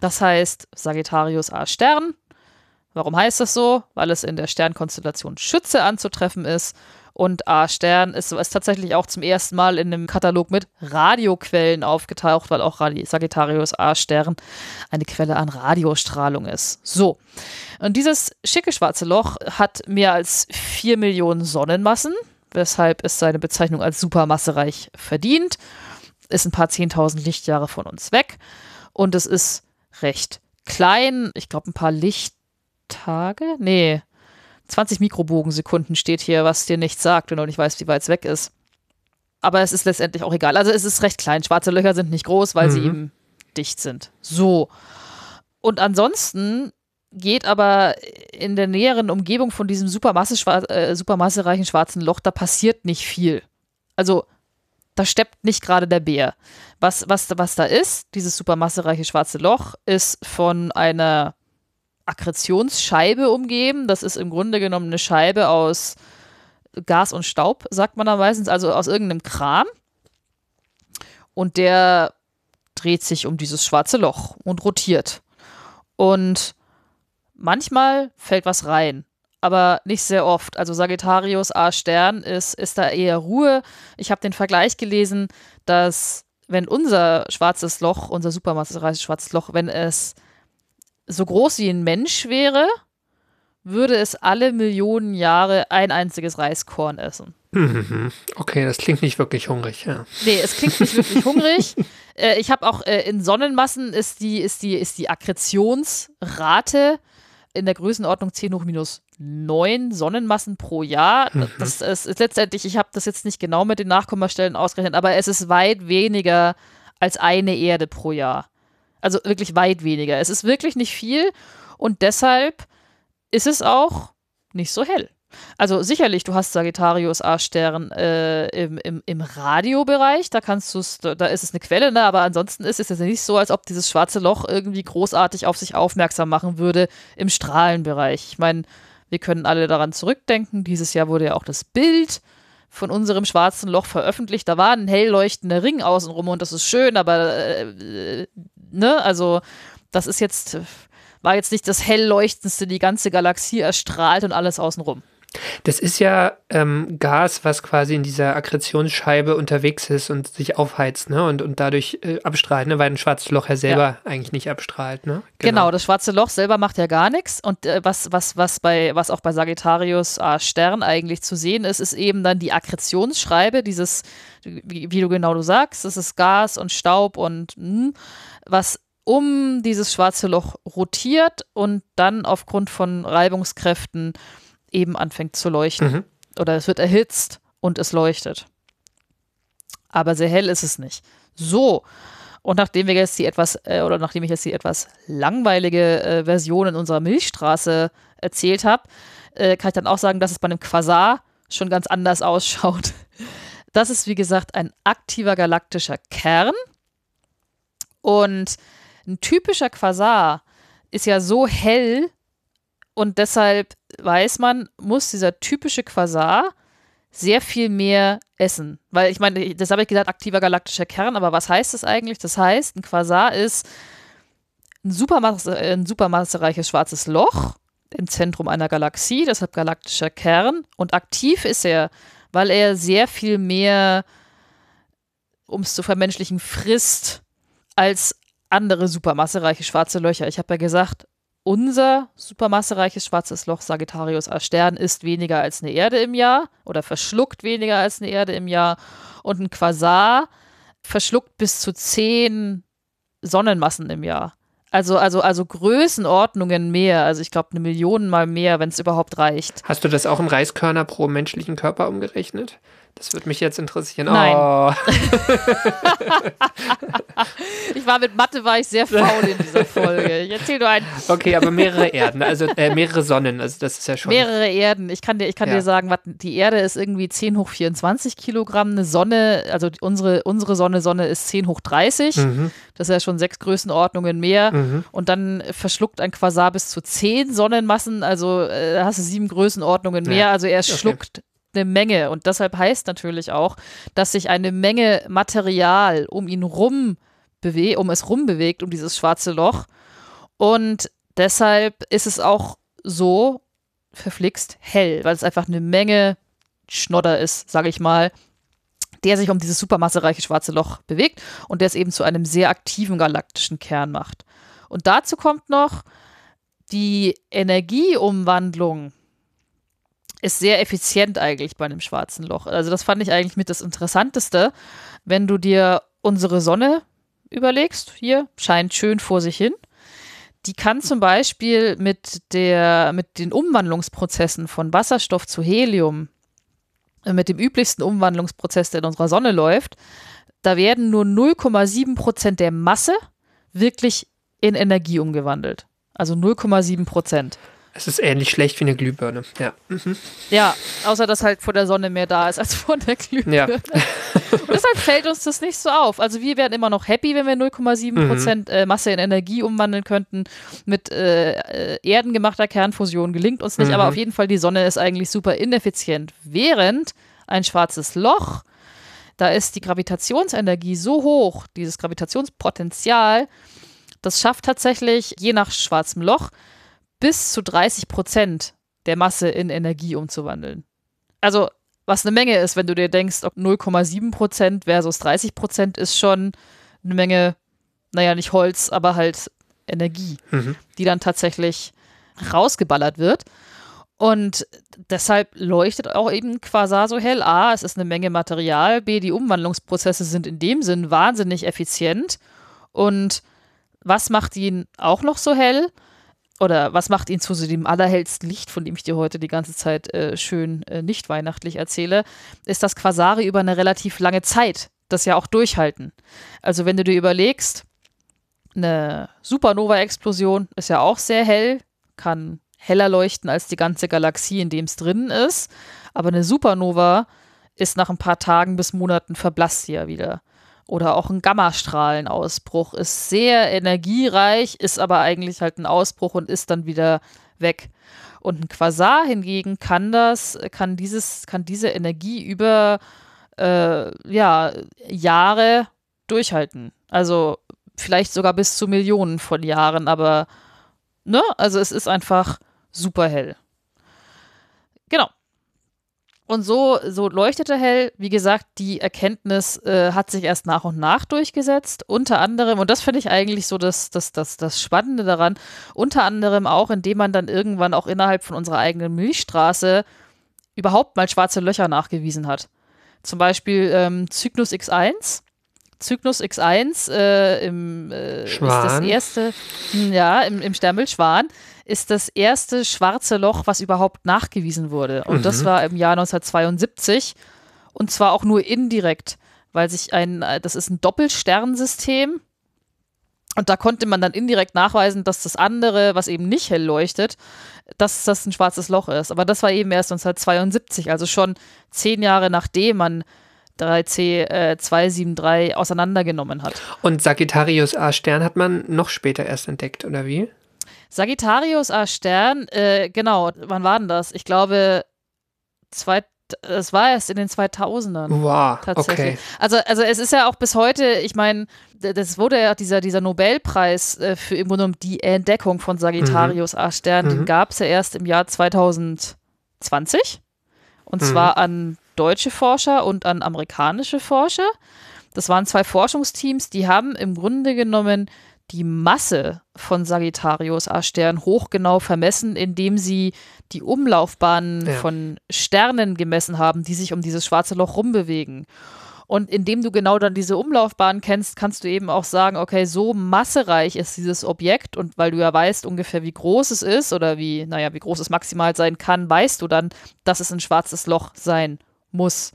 Speaker 2: Das heißt Sagittarius A Stern. Warum heißt das so? Weil es in der Sternkonstellation Schütze anzutreffen ist. Und A Stern ist, ist tatsächlich auch zum ersten Mal in einem Katalog mit Radioquellen aufgetaucht, weil auch Sagittarius A Stern eine Quelle an Radiostrahlung ist. So. Und dieses schicke schwarze Loch hat mehr als 4 Millionen Sonnenmassen, weshalb es seine Bezeichnung als supermassereich verdient. Ist ein paar 10.000 Lichtjahre von uns weg. Und es ist recht klein. Ich glaube, ein paar Lichttage? Nee. 20 Mikrobogensekunden steht hier, was dir nichts sagt, wenn du nicht weißt, wie weit es weg ist. Aber es ist letztendlich auch egal. Also es ist recht klein. Schwarze Löcher sind nicht groß, weil sie
Speaker 1: Mhm.
Speaker 2: eben dicht sind. So. Und ansonsten geht aber in der näheren Umgebung von diesem supermasse, äh, supermassereichen schwarzen Loch, da passiert nicht viel. Also da steppt nicht gerade der Bär. Was, was, was da ist, dieses supermassereiche schwarze Loch, ist von einer Akkretionsscheibe umgeben. Das ist im Grunde genommen eine Scheibe aus Gas und Staub, sagt man da meistens, also aus irgendeinem Kram. Und der dreht sich um dieses schwarze Loch und rotiert. Und manchmal fällt was rein, aber nicht sehr oft. Also Sagittarius A Stern ist, ist da eher Ruhe. Ich habe den Vergleich gelesen, dass wenn unser schwarzes Loch, unser supermassereiches schwarzes Loch, wenn es so groß wie ein Mensch wäre, würde es alle Millionen Jahre ein einziges Reiskorn essen.
Speaker 1: Mhm. Okay, das klingt nicht wirklich hungrig, ja.
Speaker 2: Nee, es klingt nicht wirklich hungrig. Äh, ich habe auch äh, in Sonnenmassen ist die, ist die, ist die Akkretionsrate in der Größenordnung 10 hoch minus 9 Sonnenmassen pro Jahr. Das ist, ist letztendlich, ich habe das jetzt nicht genau mit den Nachkommastellen ausgerechnet, aber es ist weit weniger als eine Erde pro Jahr. Also wirklich weit weniger. Es ist wirklich nicht viel und deshalb ist es auch nicht so hell. Also sicherlich, du hast Sagittarius A-Stern äh, im, im, im Radiobereich, da kannst du da ist es eine Quelle, ne? aber ansonsten ist es jetzt nicht so, als ob dieses schwarze Loch irgendwie großartig auf sich aufmerksam machen würde im Strahlenbereich. Ich meine, wir können alle daran zurückdenken. Dieses Jahr wurde ja auch das Bild von unserem schwarzen Loch veröffentlicht. Da war ein hell leuchtender Ring außenrum und das ist schön, aber äh, ne, also das ist jetzt, war jetzt nicht das hell leuchtendste, die ganze Galaxie erstrahlt und alles außenrum.
Speaker 1: Das ist ja ähm, Gas, was quasi in dieser Akkretionsscheibe unterwegs ist und sich aufheizt, ne? Und, und dadurch äh, abstrahlt, ne? Weil ein schwarzes Loch ja selber eigentlich nicht abstrahlt, ne?
Speaker 2: Genau. das schwarze Loch selber macht ja gar nichts. Und äh, was, was, was, bei, was auch bei Sagittarius A Stern eigentlich zu sehen ist, ist eben dann die Akkretionsscheibe, dieses, wie, wie du genau du sagst, das ist Gas und Staub und mh, was um dieses schwarze Loch rotiert und dann aufgrund von Reibungskräften eben anfängt zu leuchten.
Speaker 1: Mhm.
Speaker 2: Oder es wird erhitzt und es leuchtet. Aber sehr hell ist es nicht. So. Und nachdem wir jetzt die etwas, äh, oder nachdem ich jetzt die etwas langweilige äh, Version in unserer Milchstraße erzählt habe, äh, kann ich dann auch sagen, dass es bei einem Quasar schon ganz anders ausschaut. Das ist, wie gesagt, ein aktiver galaktischer Kern. Und ein typischer Quasar ist ja so hell und deshalb weiß man, muss dieser typische Quasar sehr viel mehr essen. Weil ich meine, das habe ich gesagt, aktiver galaktischer Kern, aber was heißt das eigentlich? Das heißt, ein Quasar ist ein, supermasse, ein supermassereiches schwarzes Loch im Zentrum einer Galaxie, deshalb galaktischer Kern. Und aktiv ist er, weil er sehr viel mehr, um es zu vermenschlichen, frisst als andere supermassereiche schwarze Löcher. Ich habe ja gesagt, unser supermassereiches schwarzes Loch Sagittarius A Stern ist weniger als eine Erde im Jahr oder verschluckt weniger als eine Erde im Jahr und ein Quasar verschluckt bis zu zehn Sonnenmassen im Jahr. Also, also, also Größenordnungen mehr. Also ich glaube eine Million mal mehr, wenn es überhaupt reicht.
Speaker 1: Hast du das auch in Reiskörner pro menschlichen Körper umgerechnet? Das würde mich jetzt interessieren.
Speaker 2: Nein.
Speaker 1: Oh.
Speaker 2: ich war mit Mathe war ich sehr faul in dieser Folge. Ich erzähl nur ein.
Speaker 1: Okay, aber mehrere Erden, also äh, mehrere Sonnen, also das ist ja schon.
Speaker 2: Mehrere Erden. Ich kann dir, ich kann
Speaker 1: Ja.
Speaker 2: dir sagen, wat- die Erde ist irgendwie 10 hoch 24 Kilogramm. Eine Sonne, also unsere, unsere Sonne, Sonne ist 10 hoch 30.
Speaker 1: Mhm,
Speaker 2: Das ist ja schon sechs Größenordnungen mehr.
Speaker 1: mhm.
Speaker 2: Und dann verschluckt ein Quasar bis zu 10 Sonnenmassen. Also äh, da hast du sieben Größenordnungen mehr.
Speaker 1: Ja.
Speaker 2: Also er
Speaker 1: Okay.
Speaker 2: Eine Menge. Und deshalb heißt natürlich auch, dass sich eine Menge Material um ihn rum bewegt, um es rum bewegt, um dieses schwarze Loch. Und deshalb ist es auch so verflixt hell, weil es einfach eine Menge Schnodder ist, sage ich mal, der sich um dieses supermassereiche schwarze Loch bewegt und der es eben zu einem sehr aktiven galaktischen Kern macht. Und dazu kommt noch die Energieumwandlung ist sehr effizient eigentlich bei einem schwarzen Loch. Also das fand ich eigentlich mit das Interessanteste, wenn du dir unsere Sonne überlegst. Hier scheint schön vor sich hin. Die kann zum Beispiel mit, der, mit den Umwandlungsprozessen von Wasserstoff zu Helium, äh, mit dem üblichsten Umwandlungsprozess, der in unserer Sonne läuft, da werden nur 0,7 Prozent der Masse wirklich in Energie umgewandelt. Also 0,7 Prozent.
Speaker 1: Es ist ähnlich schlecht wie eine Glühbirne. Ja.
Speaker 2: Ja, außer dass halt vor der Sonne mehr da ist als vor der Glühbirne.
Speaker 1: Ja.
Speaker 2: Deshalb fällt uns das nicht so auf. Also wir wären immer noch happy, wenn wir 0,7 Prozent äh, Masse in Energie umwandeln könnten. Mit äh, äh, erdengemachter Kernfusion gelingt uns nicht,
Speaker 1: Mhm.
Speaker 2: aber auf jeden Fall die Sonne ist eigentlich super ineffizient. Während ein schwarzes Loch, da ist die Gravitationsenergie so hoch, dieses Gravitationspotenzial, das schafft tatsächlich je nach schwarzem Loch bis zu 30 Prozent der Masse in Energie umzuwandeln. Also, was eine Menge ist, wenn du dir denkst, ob 0,7 Prozent versus 30 Prozent ist schon eine Menge, naja, nicht Holz, aber halt Energie,
Speaker 1: Mhm.
Speaker 2: die dann tatsächlich rausgeballert wird. Und deshalb leuchtet auch eben Quasar so hell. A, es ist eine Menge Material. B, die Umwandlungsprozesse sind in dem Sinn wahnsinnig effizient. Und was macht ihn auch noch so hell? Oder was macht ihn zu so dem allerhellsten Licht, von dem ich dir heute die ganze Zeit äh, schön äh, nicht weihnachtlich erzähle, ist, dass Quasare über eine relativ lange Zeit das ja auch durchhalten. Also wenn du dir überlegst, eine Supernova-Explosion ist ja auch sehr hell, kann heller leuchten als die ganze Galaxie, in dem es drin ist. Aber eine Supernova ist nach ein paar Tagen bis Monaten verblasst sie ja wieder. Oder auch ein Gammastrahlenausbruch ist sehr energiereich, ist aber eigentlich halt ein Ausbruch und ist dann wieder weg. Und ein Quasar hingegen kann das, kann dieses, kann diese Energie über äh, ja, Jahre durchhalten. Also vielleicht sogar bis zu Millionen von Jahren, aber ne, also es ist einfach super hell. Genau. Und so, so leuchtete hell, wie gesagt, die Erkenntnis äh, hat sich erst nach und nach durchgesetzt. Unter anderem, und das finde ich eigentlich so das, das, das, das Spannende daran, unter anderem auch, indem man dann irgendwann auch innerhalb von unserer eigenen Milchstraße überhaupt mal schwarze Löcher nachgewiesen hat. Zum Beispiel ähm, Cygnus X1. Cygnus X1 äh, im, äh, ist das erste, hm, ja, im, im Sternbild Schwan, ist das erste schwarze Loch, was überhaupt nachgewiesen wurde. Und das war im Jahr 1972 und zwar auch nur indirekt, weil sich ein, äh, das ist ein Doppelsternsystem und da konnte man dann indirekt nachweisen, dass das andere, was eben nicht hell leuchtet, dass das ein schwarzes Loch ist. Aber das war eben erst 1972, also schon zehn Jahre nachdem man 3C äh, 273 auseinandergenommen hat.
Speaker 1: Und Sagittarius A Stern hat man noch später erst entdeckt, oder wie?
Speaker 2: Sagittarius A Stern, äh, genau, wann war denn das? Ich glaube Das war erst in den 2000ern.
Speaker 1: Wow,
Speaker 2: Tatsächlich.
Speaker 1: okay.
Speaker 2: Also, also es ist ja auch bis heute, ich meine, das wurde ja dieser, dieser Nobelpreis äh, für im Grunde genommen die Entdeckung von Sagittarius A Stern, den
Speaker 1: Mhm.
Speaker 2: gab es ja erst im Jahr 2020. Und
Speaker 1: Mhm.
Speaker 2: zwar an deutsche Forscher und an amerikanische Forscher. Das waren zwei Forschungsteams, die haben im Grunde genommen die Masse von Sagittarius A Stern hochgenau vermessen, indem sie die Umlaufbahnen
Speaker 1: Ja.
Speaker 2: von Sternen gemessen haben, die sich um dieses schwarze Loch rumbewegen. Und indem du genau dann diese Umlaufbahn kennst, kannst du eben auch sagen, okay, so massereich ist dieses Objekt und weil du ja weißt ungefähr, wie groß es ist oder wie, naja, wie groß es maximal sein kann, weißt du dann, dass es ein schwarzes Loch sein muss.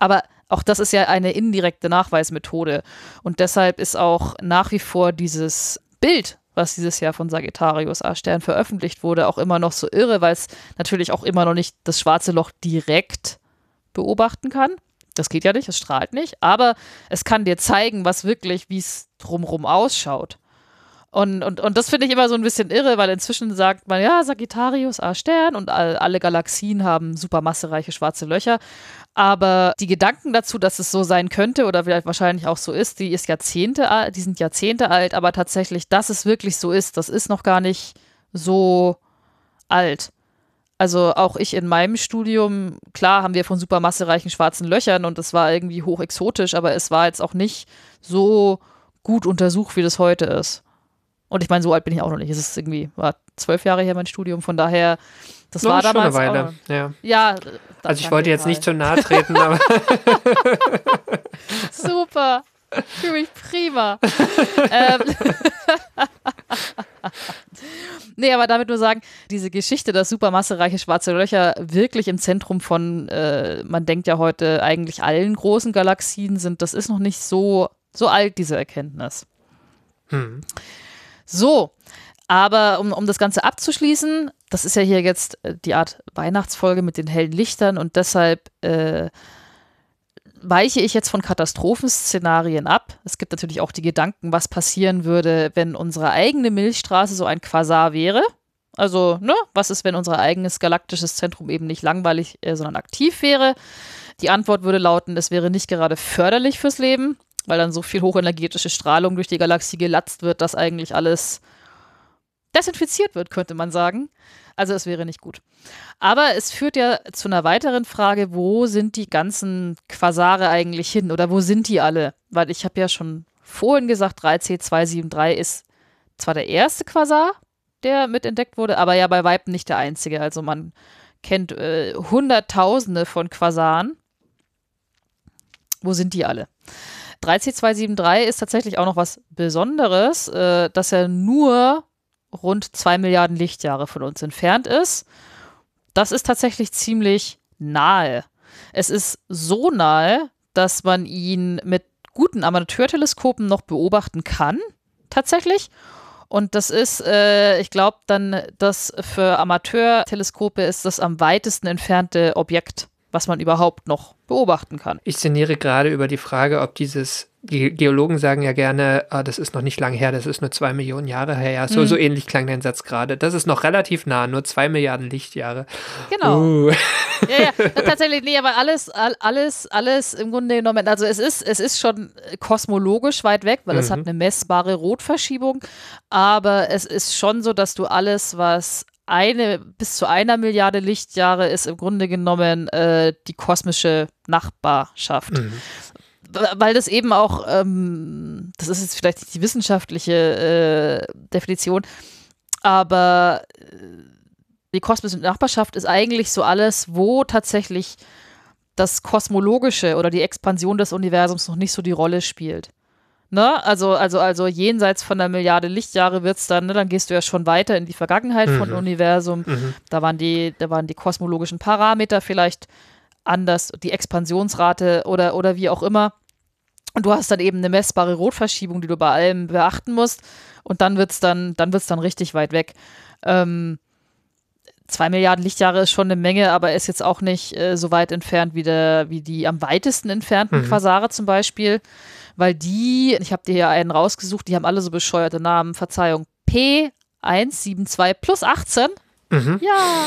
Speaker 2: Aber auch das ist ja eine indirekte Nachweismethode. Und deshalb ist auch nach wie vor dieses Bild, was dieses Jahr von Sagittarius A Stern veröffentlicht wurde, auch immer noch so irre, weil es natürlich auch immer noch nicht das schwarze Loch direkt beobachten kann. Das geht ja nicht, es strahlt nicht, aber es kann dir zeigen, was wirklich, wie es drumrum ausschaut. Und, und, und das finde ich immer so ein bisschen irre, weil inzwischen sagt man, ja, Sagittarius A Stern und all, alle Galaxien haben super massereiche schwarze Löcher. Aber die Gedanken dazu, dass es so sein könnte oder vielleicht wahrscheinlich auch so ist, die ist Jahrzehnte alt, die sind Jahrzehnte alt, aber tatsächlich, dass es wirklich so ist, das ist noch gar nicht so alt. Also auch ich in meinem Studium, klar haben wir von supermassereichen schwarzen Löchern und das war irgendwie hoch exotisch, aber es war jetzt auch nicht so gut untersucht, wie das heute ist. Und ich meine, so alt bin ich auch noch nicht. Es ist irgendwie, war zwölf Jahre her mein Studium, von daher, das war
Speaker 1: Noch schon
Speaker 2: damals.
Speaker 1: eine Weile.
Speaker 2: Auch,
Speaker 1: Ja.
Speaker 2: ja,
Speaker 1: Also ich wollte jetzt nicht zu nahe treten, aber
Speaker 2: Super. Für mich prima. ähm, nee, aber damit nur sagen, diese Geschichte, dass supermassereiche schwarze Löcher wirklich im Zentrum von, äh, man denkt ja heute eigentlich allen großen Galaxien sind, das ist noch nicht so, so alt, diese Erkenntnis.
Speaker 1: hm.
Speaker 2: So, aber um, um das Ganze abzuschließen, das ist ja hier jetzt äh, die Art Weihnachtsfolge mit den hellen Lichtern und deshalb äh, weiche ich jetzt von Katastrophenszenarien ab. Es gibt natürlich auch die Gedanken, was passieren würde, wenn unsere eigene Milchstraße so ein Quasar wäre. Also, ne, was ist, wenn unser eigenes galaktisches Zentrum eben nicht langweilig, äh, sondern aktiv wäre? Die Antwort würde lauten, es wäre nicht gerade förderlich fürs Leben, weil dann so viel hochenergetische Strahlung durch die Galaxie gelatzt wird, dass eigentlich alles desinfiziert wird, könnte man sagen. Also es wäre nicht gut. Aber es führt ja zu einer weiteren Frage, wo sind die ganzen Quasare eigentlich hin oder wo sind die alle? Weil ich habe ja schon vorhin gesagt, 3C273 ist zwar der erste Quasar, der mitentdeckt wurde, aber ja bei Weitem nicht der einzige. Also man kennt äh, Hunderttausende von Quasaren. Wo sind die alle? 3C273 ist tatsächlich auch noch was Besonderes, äh, dass er nur rund zwei Milliarden Lichtjahre von uns entfernt ist. Das ist tatsächlich ziemlich nahe. Es ist so nahe, dass man ihn mit guten Amateurteleskopen noch beobachten kann, tatsächlich. Und das ist, äh, ich glaube, dann das für Amateurteleskope ist das am weitesten entfernte Objekt, was man überhaupt noch beobachten kann.
Speaker 1: ich sinniere gerade über die Frage, ob dieses, die Geologen sagen ja gerne, ah, das ist noch nicht lang her, das ist nur zwei Millionen Jahre her. Ja, so,
Speaker 2: Mhm.
Speaker 1: so ähnlich klang dein Satz gerade. Das ist noch relativ nah, nur zwei Milliarden Lichtjahre.
Speaker 2: Genau.
Speaker 1: Uh.
Speaker 2: Ja, ja, tatsächlich, nee, aber alles, all- alles, alles im Grunde genommen, also es ist, es ist schon kosmologisch weit weg, weil es
Speaker 1: Mhm.
Speaker 2: hat eine messbare Rotverschiebung, aber es ist schon so, dass du alles, was eine bis zu einer Milliarde Lichtjahre ist, im Grunde genommen äh, die kosmische Nachbarschaft.
Speaker 1: Mhm.
Speaker 2: Weil das eben auch, ähm, das ist jetzt vielleicht nicht die wissenschaftliche äh, Definition, aber äh, die kosmische Nachbarschaft ist eigentlich so alles, wo tatsächlich das Kosmologische oder die Expansion des Universums noch nicht so die Rolle spielt. Ne? Also, also, also jenseits von einer Milliarde Lichtjahre wird es dann, ne? dann gehst du ja schon weiter in die Vergangenheit von
Speaker 1: Mhm.
Speaker 2: Universum.
Speaker 1: Mhm.
Speaker 2: Da waren die, da waren die kosmologischen Parameter vielleicht anders, die Expansionsrate oder, oder wie auch immer. Und du hast dann eben eine messbare Rotverschiebung, die du bei allem beachten musst. Und dann wird es dann, dann wird's dann richtig weit weg. Ähm, zwei Milliarden Lichtjahre ist schon eine Menge, aber ist jetzt auch nicht äh, so weit entfernt wie, der, wie die am weitesten entfernten
Speaker 1: Mhm.
Speaker 2: Quasare zum Beispiel. Weil die, ich habe dir hier einen rausgesucht, die haben alle so bescheuerte Namen. Verzeihung. P172 plus 18
Speaker 1: Mhm.
Speaker 2: ja,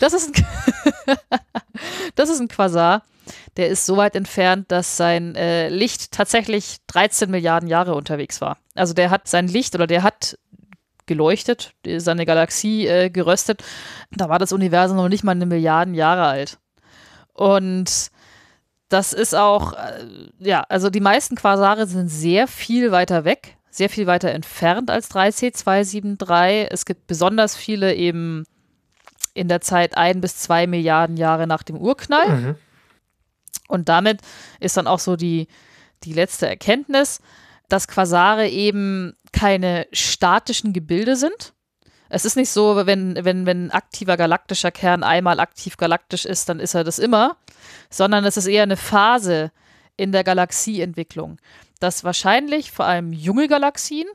Speaker 2: das ist ein, das ist ein Quasar. Der ist so weit entfernt, dass sein äh, Licht tatsächlich 13 Milliarden Jahre unterwegs war. Also der hat sein Licht oder der hat geleuchtet, seine Galaxie äh, geröstet. Da war das Universum noch nicht mal eine Milliarden Jahre alt. Und das ist auch, äh, ja, also die meisten Quasare sind sehr viel weiter weg, sehr viel weiter entfernt als 3C273. Es gibt besonders viele eben in der Zeit ein bis zwei Milliarden Jahre nach dem Urknall.
Speaker 1: Mhm.
Speaker 2: Und damit ist dann auch so die, die letzte Erkenntnis, dass Quasare eben keine statischen Gebilde sind. Es ist nicht so, wenn, wenn, wenn ein aktiver galaktischer Kern einmal aktiv galaktisch ist, dann ist er das immer, sondern es ist eher eine Phase in der Galaxieentwicklung, dass wahrscheinlich vor allem junge Galaxien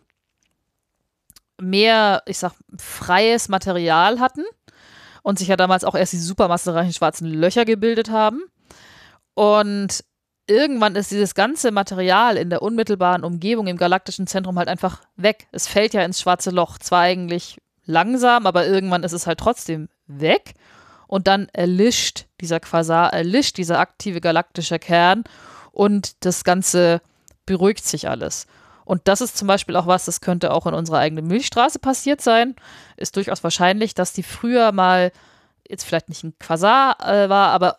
Speaker 2: mehr, ich sag, freies Material hatten und sich ja damals auch erst die supermassereichen schwarzen Löcher gebildet haben. Und irgendwann ist dieses ganze Material in der unmittelbaren Umgebung im galaktischen Zentrum halt einfach weg. Es fällt ja ins schwarze Loch. Zwar eigentlich langsam, aber irgendwann ist es halt trotzdem weg. Und dann erlischt dieser Quasar, erlischt dieser aktive galaktische Kern und das Ganze beruhigt sich alles. Und das ist zum Beispiel auch was, das könnte auch in unserer eigenen Milchstraße passiert sein. Ist durchaus wahrscheinlich, dass die früher mal, jetzt vielleicht nicht ein Quasar äh, war, aber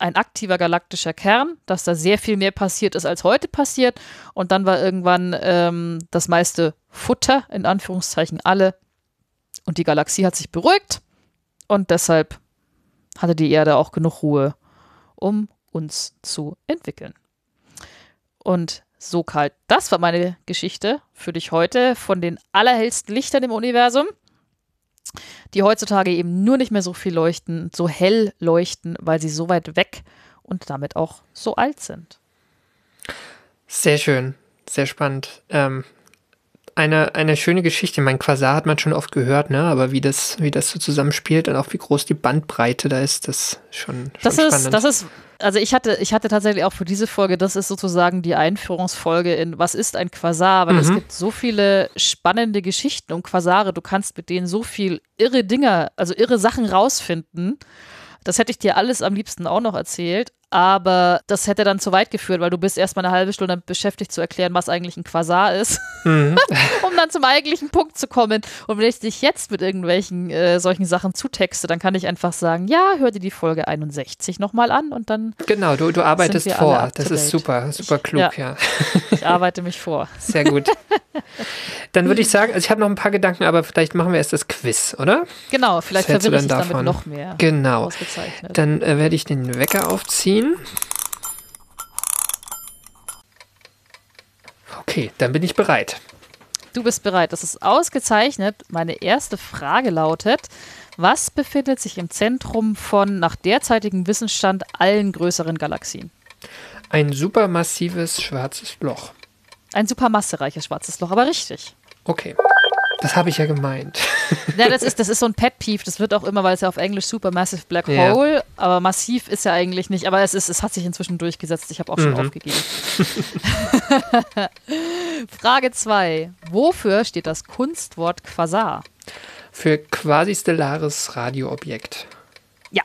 Speaker 2: ein aktiver galaktischer Kern, dass da sehr viel mehr passiert ist, als heute passiert. Und dann war irgendwann ähm, das meiste Futter, in Anführungszeichen alle. Und die Galaxie hat sich beruhigt. Und deshalb hatte die Erde auch genug Ruhe, um uns zu entwickeln. Und so kalt, das war meine Geschichte für dich heute von den allerhellsten Lichtern im Universum die heutzutage eben nur nicht mehr so viel leuchten, so hell leuchten, weil sie so weit weg und damit auch so alt sind.
Speaker 1: Sehr schön, sehr spannend. Ähm, eine, eine schöne Geschichte. Mein Quasar hat man schon oft gehört, ne? Aber wie das, wie das so zusammenspielt und auch wie groß die Bandbreite da ist, das schon, schon
Speaker 2: das
Speaker 1: spannend.
Speaker 2: Ist, das ist, also ich hatte, ich hatte tatsächlich auch für diese Folge, das ist sozusagen die Einführungsfolge in Was ist ein Quasar? Weil
Speaker 1: Mhm.
Speaker 2: es gibt so viele spannende Geschichten um Quasare. Du kannst mit denen so viel irre Dinger, also irre Sachen rausfinden. Das hätte ich dir alles am liebsten auch noch erzählt. Aber das hätte dann zu weit geführt, weil du bist erstmal eine halbe Stunde beschäftigt zu erklären, was eigentlich ein Quasar ist,
Speaker 1: Mhm.
Speaker 2: um dann zum eigentlichen Punkt zu kommen. Und wenn ich dich jetzt mit irgendwelchen äh, solchen Sachen zutexte, dann kann ich einfach sagen, ja, hör dir die Folge 61 nochmal an und dann
Speaker 1: Genau, du, du arbeitest vor. Das ist super, super
Speaker 2: Ich-
Speaker 1: klug, ja.
Speaker 2: ich arbeite mich vor.
Speaker 1: Sehr gut. Dann würde ich sagen, also ich habe noch ein paar Gedanken, aber vielleicht machen wir erst das Quiz, oder?
Speaker 2: Genau, vielleicht verwirre ich dich damit
Speaker 1: davon?
Speaker 2: noch mehr.
Speaker 1: Genau. Dann äh, werde ich den Wecker aufziehen. Okay, dann bin ich bereit.
Speaker 2: Du bist bereit. Das ist ausgezeichnet. Meine erste Frage lautet: Was befindet sich im Zentrum von nach derzeitigem Wissensstand allen größeren Galaxien?
Speaker 1: Ein supermassives schwarzes Loch.
Speaker 2: Ein supermassereiches schwarzes Loch, aber richtig.
Speaker 1: Okay. Das habe ich ja gemeint.
Speaker 2: Ja, das ist, das ist so ein Pet Peeve. Das wird auch immer, weil es ja auf Englisch Supermassive Black
Speaker 1: Ja.
Speaker 2: Hole, aber massiv ist ja eigentlich nicht. Aber es, ist, es hat sich inzwischen durchgesetzt. Ich habe auch schon
Speaker 1: Mhm.
Speaker 2: aufgegeben. Frage 2. Wofür steht das Kunstwort Quasar?
Speaker 1: Für quasi-stellares Radioobjekt.
Speaker 2: Ja.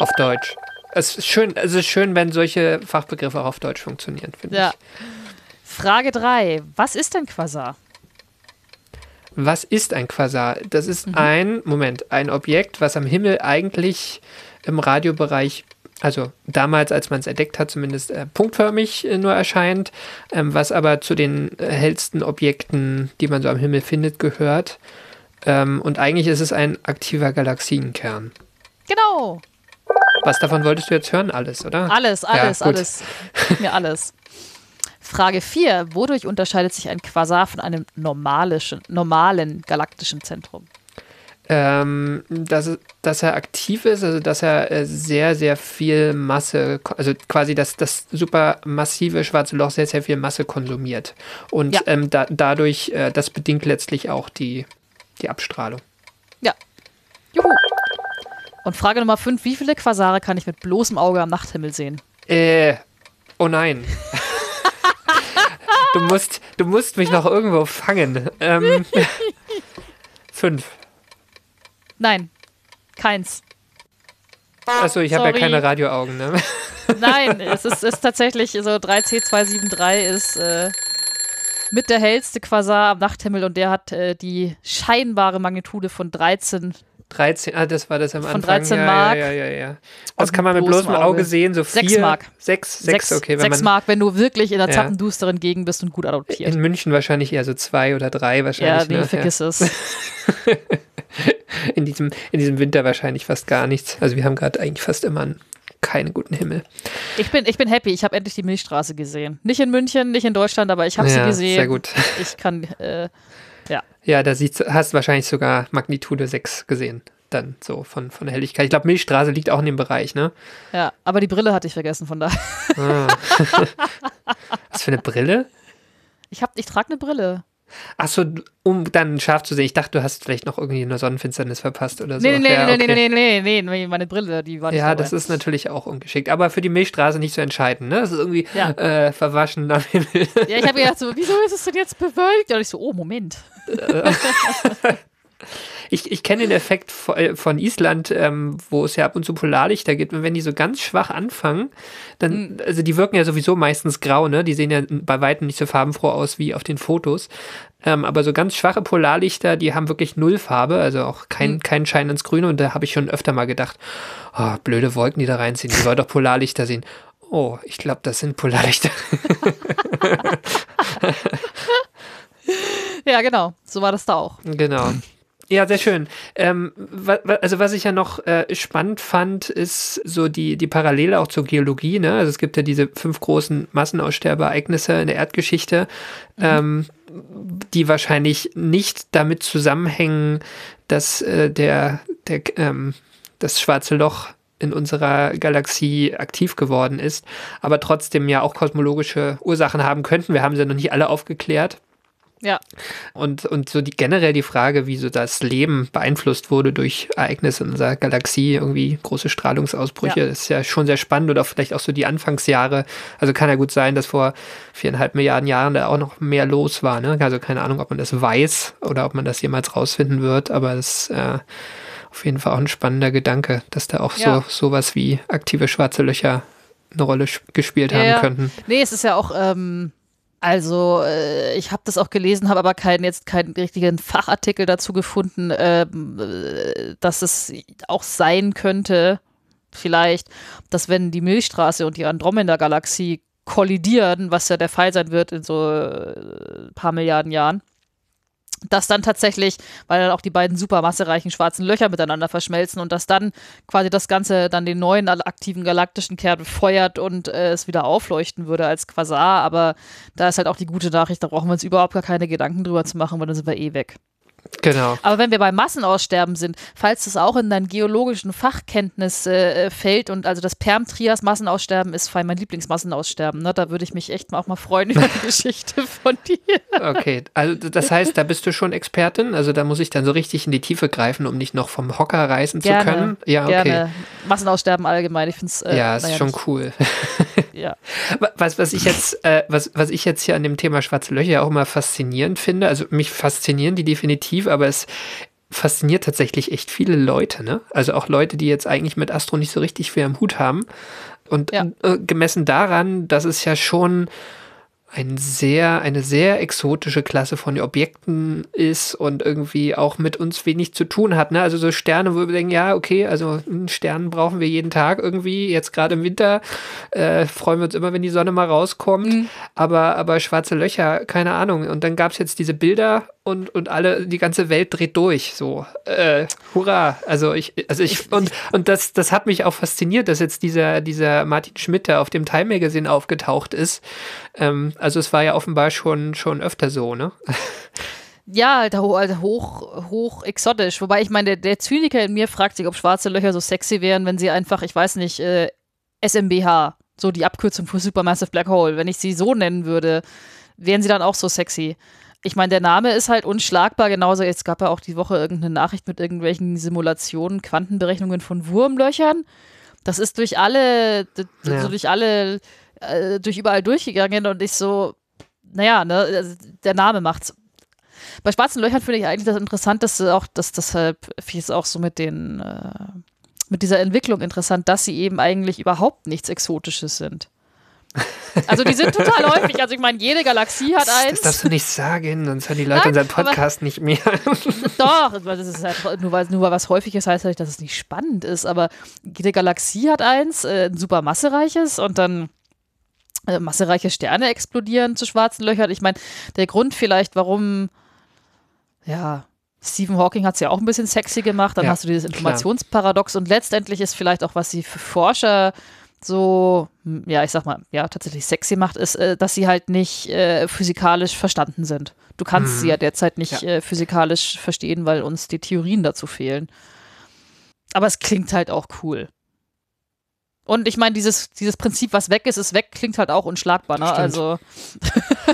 Speaker 1: Auf Deutsch. Es ist schön, es ist schön, wenn solche Fachbegriffe auch auf Deutsch funktionieren, finde
Speaker 2: Ja.
Speaker 1: ich.
Speaker 2: Frage 3. Was ist denn Quasar?
Speaker 1: Was ist ein Quasar? Das ist
Speaker 2: Mhm.
Speaker 1: ein, Moment, ein Objekt, was am Himmel eigentlich im Radiobereich, also damals, als man es entdeckt hat, zumindest äh, punktförmig äh, nur erscheint, ähm, was aber zu den äh, hellsten Objekten, die man so am Himmel findet, gehört. Ähm, und eigentlich ist es ein aktiver Galaxienkern.
Speaker 2: Genau.
Speaker 1: Was davon wolltest du jetzt hören? Alles, oder?
Speaker 2: Alles, alles,
Speaker 1: gut.
Speaker 2: alles. Mir alles. Frage 4. Wodurch unterscheidet sich ein Quasar von einem normalen galaktischen Zentrum?
Speaker 1: Ähm, dass, dass er aktiv ist, also dass er äh, sehr, sehr viel Masse, also quasi das, das super massive schwarze Loch sehr, sehr viel Masse konsumiert. Und
Speaker 2: Ja.
Speaker 1: ähm, da, dadurch, äh, das bedingt letztlich auch die, die Abstrahlung.
Speaker 2: Ja. Juhu. Und Frage Nummer 5. Wie viele Quasare kann ich mit bloßem Auge am Nachthimmel sehen?
Speaker 1: Äh, oh nein. du, musst, du musst mich noch irgendwo fangen. Ähm, fünf.
Speaker 2: Nein. Keins.
Speaker 1: Achso, ich habe ja keine Radioaugen, ne?
Speaker 2: Nein, es ist, ist tatsächlich so 3C273 ist äh, mit der hellste Quasar am Nachthimmel und der hat äh, die scheinbare Magnitude von 13.
Speaker 1: 13, ah, das war das am
Speaker 2: Von
Speaker 1: Anfang.
Speaker 2: 13
Speaker 1: ja,
Speaker 2: Mark.
Speaker 1: Ja, ja, ja, ja. Das kann man mit bloßem Auge
Speaker 2: Auge.
Speaker 1: sehen, so
Speaker 2: Sechs
Speaker 1: vier,
Speaker 2: Mark.
Speaker 1: Sechs, sechs, okay. Wenn
Speaker 2: sechs
Speaker 1: man
Speaker 2: Mark, wenn du wirklich in einer
Speaker 1: Ja.
Speaker 2: zappendusteren Gegend bist und gut adoptiert.
Speaker 1: in München wahrscheinlich eher so zwei oder drei
Speaker 2: Ja,
Speaker 1: wahrscheinlich.
Speaker 2: nee,
Speaker 1: ne?
Speaker 2: vergiss es.
Speaker 1: Ja. In, diesem, in diesem Winter wahrscheinlich fast gar nichts. Also wir haben gerade eigentlich fast immer einen, keinen guten Himmel.
Speaker 2: Ich bin, ich bin happy, ich habe endlich die Milchstraße gesehen. Nicht in München, nicht in Deutschland, aber ich habe sie
Speaker 1: ja,
Speaker 2: gesehen.
Speaker 1: Sehr gut.
Speaker 2: Ich kann, äh,
Speaker 1: Ja, da siehst, hast du wahrscheinlich sogar Magnitude 6 gesehen. Dann so von, von der Helligkeit. Ich glaube, Milchstraße liegt auch in dem Bereich, ne?
Speaker 2: ja, aber die Brille hatte ich vergessen, von daher.
Speaker 1: Ah. Was für eine Brille?
Speaker 2: Ich, hab, ich trage eine Brille.
Speaker 1: Achso, um dann scharf zu sehen. Ich dachte, du hast vielleicht noch irgendwie eine Sonnenfinsternis verpasst oder so.
Speaker 2: Nee, nee,
Speaker 1: ja,
Speaker 2: nee,
Speaker 1: okay.
Speaker 2: nee, nee, nee, nee, nee, meine Brille, die war nicht
Speaker 1: Ja,
Speaker 2: dabei.
Speaker 1: das ist natürlich auch ungeschickt. Aber für die Milchstraße nicht so entscheidend, ne? Das ist irgendwie
Speaker 2: Ja.
Speaker 1: äh, verwaschen am Himmel.
Speaker 2: Ja, ich habe gedacht so, wieso ist es denn jetzt bewölkt? Und ich so, oh, Moment.
Speaker 1: Ich, ich kenne den Effekt von, äh, von Island, ähm, wo es ja ab und zu Polarlichter gibt. Und wenn die so ganz schwach anfangen, dann, also die wirken ja sowieso meistens grau, ne? Die sehen ja bei Weitem nicht so farbenfroh aus wie auf den Fotos. Ähm, aber so ganz schwache Polarlichter, die haben wirklich null Farbe, also auch kein, kein Schein ins Grüne. Und da habe ich schon öfter mal gedacht, oh, blöde Wolken, die da reinziehen, die wollen doch Polarlichter sehen. Oh, ich glaube, das sind Polarlichter.
Speaker 2: Ja, genau, so war das da auch.
Speaker 1: Genau. Ja, sehr schön. Ähm, also was ich ja noch äh, spannend fand, ist so die, die Parallele auch zur Geologie. Ne? Also es gibt ja diese fünf großen Massenaussterbeereignisse in der Erdgeschichte, ähm, die wahrscheinlich nicht damit zusammenhängen, dass äh, der, der ähm, das schwarze Loch in unserer Galaxie aktiv geworden ist, aber trotzdem ja auch kosmologische Ursachen haben könnten. Wir haben sie noch nicht alle aufgeklärt.
Speaker 2: Ja,
Speaker 1: Und, und so die generell die Frage, wie so das Leben beeinflusst wurde durch Ereignisse in unserer Galaxie, irgendwie große Strahlungsausbrüche,
Speaker 2: Ja.
Speaker 1: ist ja schon sehr spannend oder vielleicht auch so die Anfangsjahre. Also kann ja gut sein, dass vor viereinhalb Milliarden Jahren da auch noch mehr los war. Ne? Also keine Ahnung, ob man das weiß oder ob man das jemals rausfinden wird, aber es ist äh, auf jeden Fall auch ein spannender Gedanke, dass da auch
Speaker 2: Ja.
Speaker 1: so sowas wie aktive schwarze Löcher eine Rolle sp- gespielt
Speaker 2: Ja,
Speaker 1: haben könnten.
Speaker 2: nee, es ist ja auch, ähm, also äh, ich habe das auch gelesen, habe aber keinen jetzt keinen richtigen Fachartikel dazu gefunden, ähm, äh, dass es auch sein könnte, vielleicht, dass wenn die Milchstraße und die Andromeda-Galaxie kollidieren, was ja der Fall sein wird in so äh, paar Milliarden Jahren, dass dann tatsächlich, weil dann auch die beiden supermassereichen schwarzen Löcher miteinander verschmelzen und dass dann quasi das Ganze dann den neuen aktiven galaktischen Kern feuert und äh, es wieder aufleuchten würde als Quasar. Aber da ist halt auch die gute Nachricht, da brauchen wir uns überhaupt gar keine Gedanken drüber zu machen, weil dann sind wir eh weg.
Speaker 1: Genau.
Speaker 2: Aber wenn wir beim Massenaussterben sind, falls das auch in dein geologischen Fachkenntnis äh, fällt und also das Perm-Trias Massenaussterben ist fein mein Lieblingsmassenaussterben, ne? da würde ich mich echt mal auch mal freuen über die Geschichte von dir.
Speaker 1: Okay, also das heißt, da bist du schon Expertin. Also da muss ich dann so richtig in die Tiefe greifen, um dich noch vom Hocker reißen zu können. Ja, okay.
Speaker 2: gerne. Massenaussterben allgemein, ich finde es. Äh,
Speaker 1: ja, ist
Speaker 2: naja,
Speaker 1: schon
Speaker 2: nicht-
Speaker 1: cool.
Speaker 2: Ja.
Speaker 1: Was, was ich jetzt, äh, was, was ich jetzt hier an dem Thema schwarze Löcher auch immer faszinierend finde, also mich faszinieren die definitiv, aber es fasziniert tatsächlich echt viele Leute, ne? Also auch Leute, die jetzt eigentlich mit Astro nicht so richtig viel am Hut haben. Und
Speaker 2: Ja.
Speaker 1: äh, gemessen daran, dass es ja schon ein sehr, eine sehr exotische Klasse von Objekten ist und irgendwie auch mit uns wenig zu tun hat. Ne? Also so Sterne, wo wir denken, ja, okay, also einen Stern brauchen wir jeden Tag irgendwie. Jetzt gerade im Winter äh, freuen wir uns immer, wenn die Sonne mal rauskommt. Aber, aber schwarze Löcher, keine Ahnung. Und dann gab es jetzt diese Bilder und, und alle, die ganze Welt dreht durch. So, äh, hurra. Also ich, also ich, und, und das, das hat mich auch fasziniert, dass jetzt dieser, dieser Martin Schmidt, der auf dem Time Magazine aufgetaucht ist. Ähm, also es war ja offenbar schon, schon öfter so, ne?
Speaker 2: Ja, ho halt hoch, hoch exotisch. Wobei ich meine, der, der Zyniker in mir fragt sich, ob schwarze Löcher so sexy wären, wenn sie einfach, ich weiß nicht, äh, SMBH, so die Abkürzung für Supermassive Black Hole, wenn ich sie so nennen würde, wären sie dann auch so sexy. Ich meine, der Name ist halt unschlagbar, genauso, jetzt gab ja auch die Woche irgendeine Nachricht mit irgendwelchen Simulationen, Quantenberechnungen von Wurmlöchern. Das ist durch alle,
Speaker 1: Ja.
Speaker 2: so durch alle, äh, durch überall durchgegangen und ich so, naja, ne, also der Name macht's. Bei schwarzen Löchern finde ich eigentlich das interessant, dass auch, dass deshalb, es auch so mit den, äh, mit dieser Entwicklung interessant, dass sie eben eigentlich überhaupt nichts Exotisches sind. Also die sind total häufig. Also ich meine, jede Galaxie hat eins.
Speaker 1: Das darfst du nicht sagen, sonst hören die Leute
Speaker 2: Nein,
Speaker 1: unseren
Speaker 2: aber-
Speaker 1: Podcast nicht mehr.
Speaker 2: Doch, das ist halt, nur, weil, nur weil was häufiges heißt halt, dass es nicht spannend ist. Aber jede Galaxie hat eins, äh, ein super massereiches und dann äh, massereiche Sterne explodieren zu schwarzen Löchern. Ich meine, der Grund vielleicht, warum, ja, Stephen Hawking hat es ja auch ein bisschen sexy gemacht, dann
Speaker 1: Ja,
Speaker 2: hast du dieses
Speaker 1: klar.
Speaker 2: Informationsparadox und letztendlich ist vielleicht auch, was sie für Forscher so, hm, ja, ich sag mal, ja, tatsächlich sexy macht, ist, äh, dass sie halt nicht äh, physikalisch verstanden sind. Du kannst sie ja derzeit nicht
Speaker 1: Ja.
Speaker 2: äh, physikalisch verstehen, weil uns die Theorien dazu fehlen. Aber es klingt halt auch cool. Und ich meine, dieses, dieses Prinzip, was weg ist, ist weg, klingt halt auch unschlagbar. Ne?
Speaker 1: Stimmt.
Speaker 2: Also,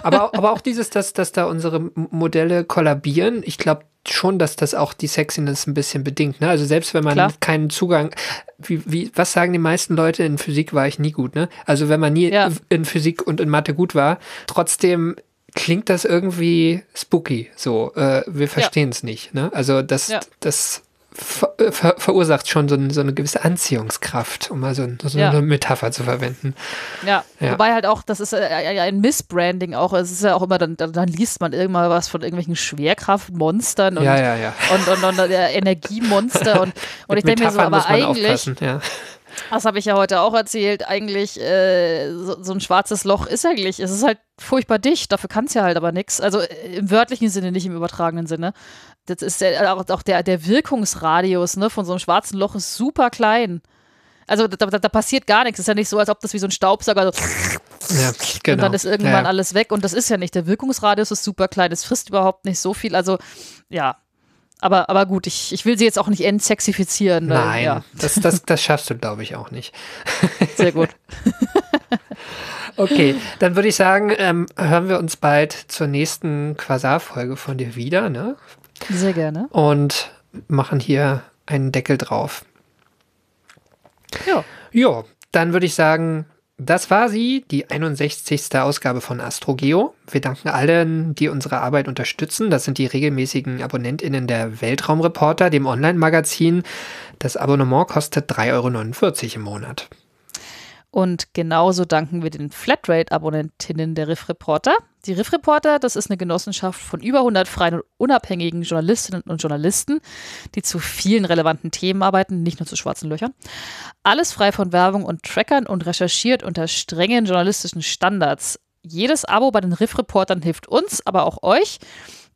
Speaker 1: aber, aber auch dieses, dass, dass da unsere Modelle kollabieren, ich glaube schon, dass das auch die Sexiness ein bisschen bedingt. Ne? Also selbst wenn man
Speaker 2: Klar.
Speaker 1: keinen Zugang, wie, wie, was sagen die meisten Leute, in Physik war ich nie gut, ne? Also wenn man nie
Speaker 2: Ja.
Speaker 1: in Physik und in Mathe gut war, trotzdem klingt das irgendwie spooky. So, äh, wir verstehen es nicht. Ne? Also das,
Speaker 2: Ja.
Speaker 1: das ver äh, ver verursacht schon so, ein, so eine gewisse Anziehungskraft, um mal so, ein- so
Speaker 2: Ja.
Speaker 1: eine Metapher zu verwenden.
Speaker 2: ja.
Speaker 1: Ja.
Speaker 2: Wobei halt auch, das ist äh, ein Missbranding auch. Es ist ja auch immer, dann, dann, liest man irgendwann was von irgendwelchen Schwerkraftmonstern und,
Speaker 1: ja, ja.
Speaker 2: und, und, und äh, Energiemonster. Und, und ich denke mir so, aber eigentlich, das habe ich ja heute auch erzählt, eigentlich äh, so, so ein schwarzes Loch ist eigentlich, es ist halt furchtbar dicht, dafür kann es ja halt aber nichts. Also im wörtlichen Sinne, nicht im übertragenen Sinne. Das ist ja auch, auch der, der Wirkungsradius ne, von so einem schwarzen Loch ist super klein. Also da, da, da passiert gar nichts. Es ist ja nicht so, als ob das wie so ein Staubsauger so
Speaker 1: Ja, genau.
Speaker 2: und dann ist irgendwann
Speaker 1: ja.
Speaker 2: alles weg. Und das ist ja nicht. Der Wirkungsradius ist super klein. Es frisst überhaupt nicht so viel. Also ja. Aber, aber gut, ich, ich will sie jetzt auch nicht entsexifizieren. weil,
Speaker 1: Nein,
Speaker 2: Ja,
Speaker 1: das, das, das schaffst du, glaube ich, auch nicht.
Speaker 2: sehr gut.
Speaker 1: Okay, dann würde ich sagen, ähm, hören wir uns bald zur nächsten Quasar-Folge von dir wieder, ne?
Speaker 2: Sehr gerne.
Speaker 1: Und machen hier einen Deckel drauf.
Speaker 2: Ja.
Speaker 1: Jo, dann würde ich sagen, das war sie, die 61. Ausgabe von AstroGeo. Wir danken allen, die unsere Arbeit unterstützen. Das sind die regelmäßigen AbonnentInnen der Weltraumreporter, dem Online-Magazin. Das Abonnement kostet 3,49 Euro im Monat.
Speaker 2: Und genauso danken wir den Flatrate-Abonnentinnen der Riff Reporter. Die Riff Reporter, das ist eine Genossenschaft von über 100 freien und unabhängigen Journalistinnen und Journalisten, die zu vielen relevanten Themen arbeiten, nicht nur zu schwarzen Löchern. Alles frei von Werbung und Trackern und recherchiert unter strengen journalistischen Standards. Jedes Abo bei den Riff Reportern hilft uns, aber auch euch,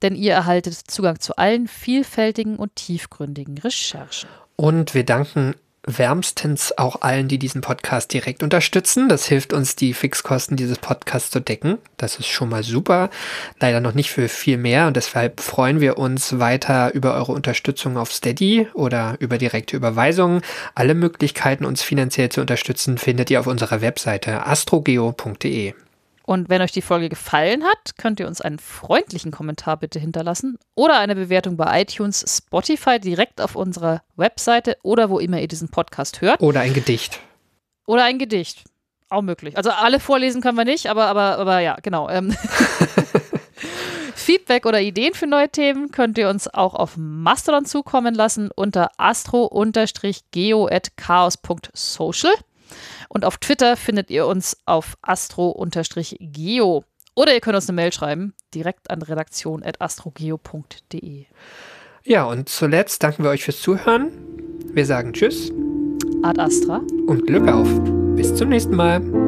Speaker 2: denn ihr erhaltet Zugang zu allen vielfältigen und tiefgründigen Recherchen.
Speaker 1: Und wir danken wärmstens auch allen, die diesen Podcast direkt unterstützen. Das hilft uns, die Fixkosten dieses Podcasts zu decken. Das ist schon mal super. Leider noch nicht für viel mehr und deshalb freuen wir uns weiter über eure Unterstützung auf Steady oder über direkte Überweisungen. Alle Möglichkeiten, uns finanziell zu unterstützen, findet ihr auf unserer Webseite astrogeo.de.
Speaker 2: Und wenn euch die Folge gefallen hat, könnt ihr uns einen freundlichen Kommentar bitte hinterlassen oder eine Bewertung bei iTunes, Spotify direkt auf unserer Webseite oder wo immer ihr diesen Podcast hört.
Speaker 1: Oder ein Gedicht.
Speaker 2: Oder ein Gedicht. Auch möglich. Also alle vorlesen können wir nicht, aber, aber, aber ja, genau. Ähm. Feedback oder Ideen für neue Themen könnt ihr uns auch auf Mastodon zukommen lassen unter astro-geo.chaos.social. Und auf Twitter findet ihr uns auf astro-geo. Oder ihr könnt uns eine Mail schreiben, direkt an redaktion.astrogeo.de.
Speaker 1: Ja, und zuletzt danken wir euch fürs Zuhören. Wir sagen Tschüss
Speaker 2: Ad Astra.
Speaker 1: und Glück auf. Bis zum nächsten Mal.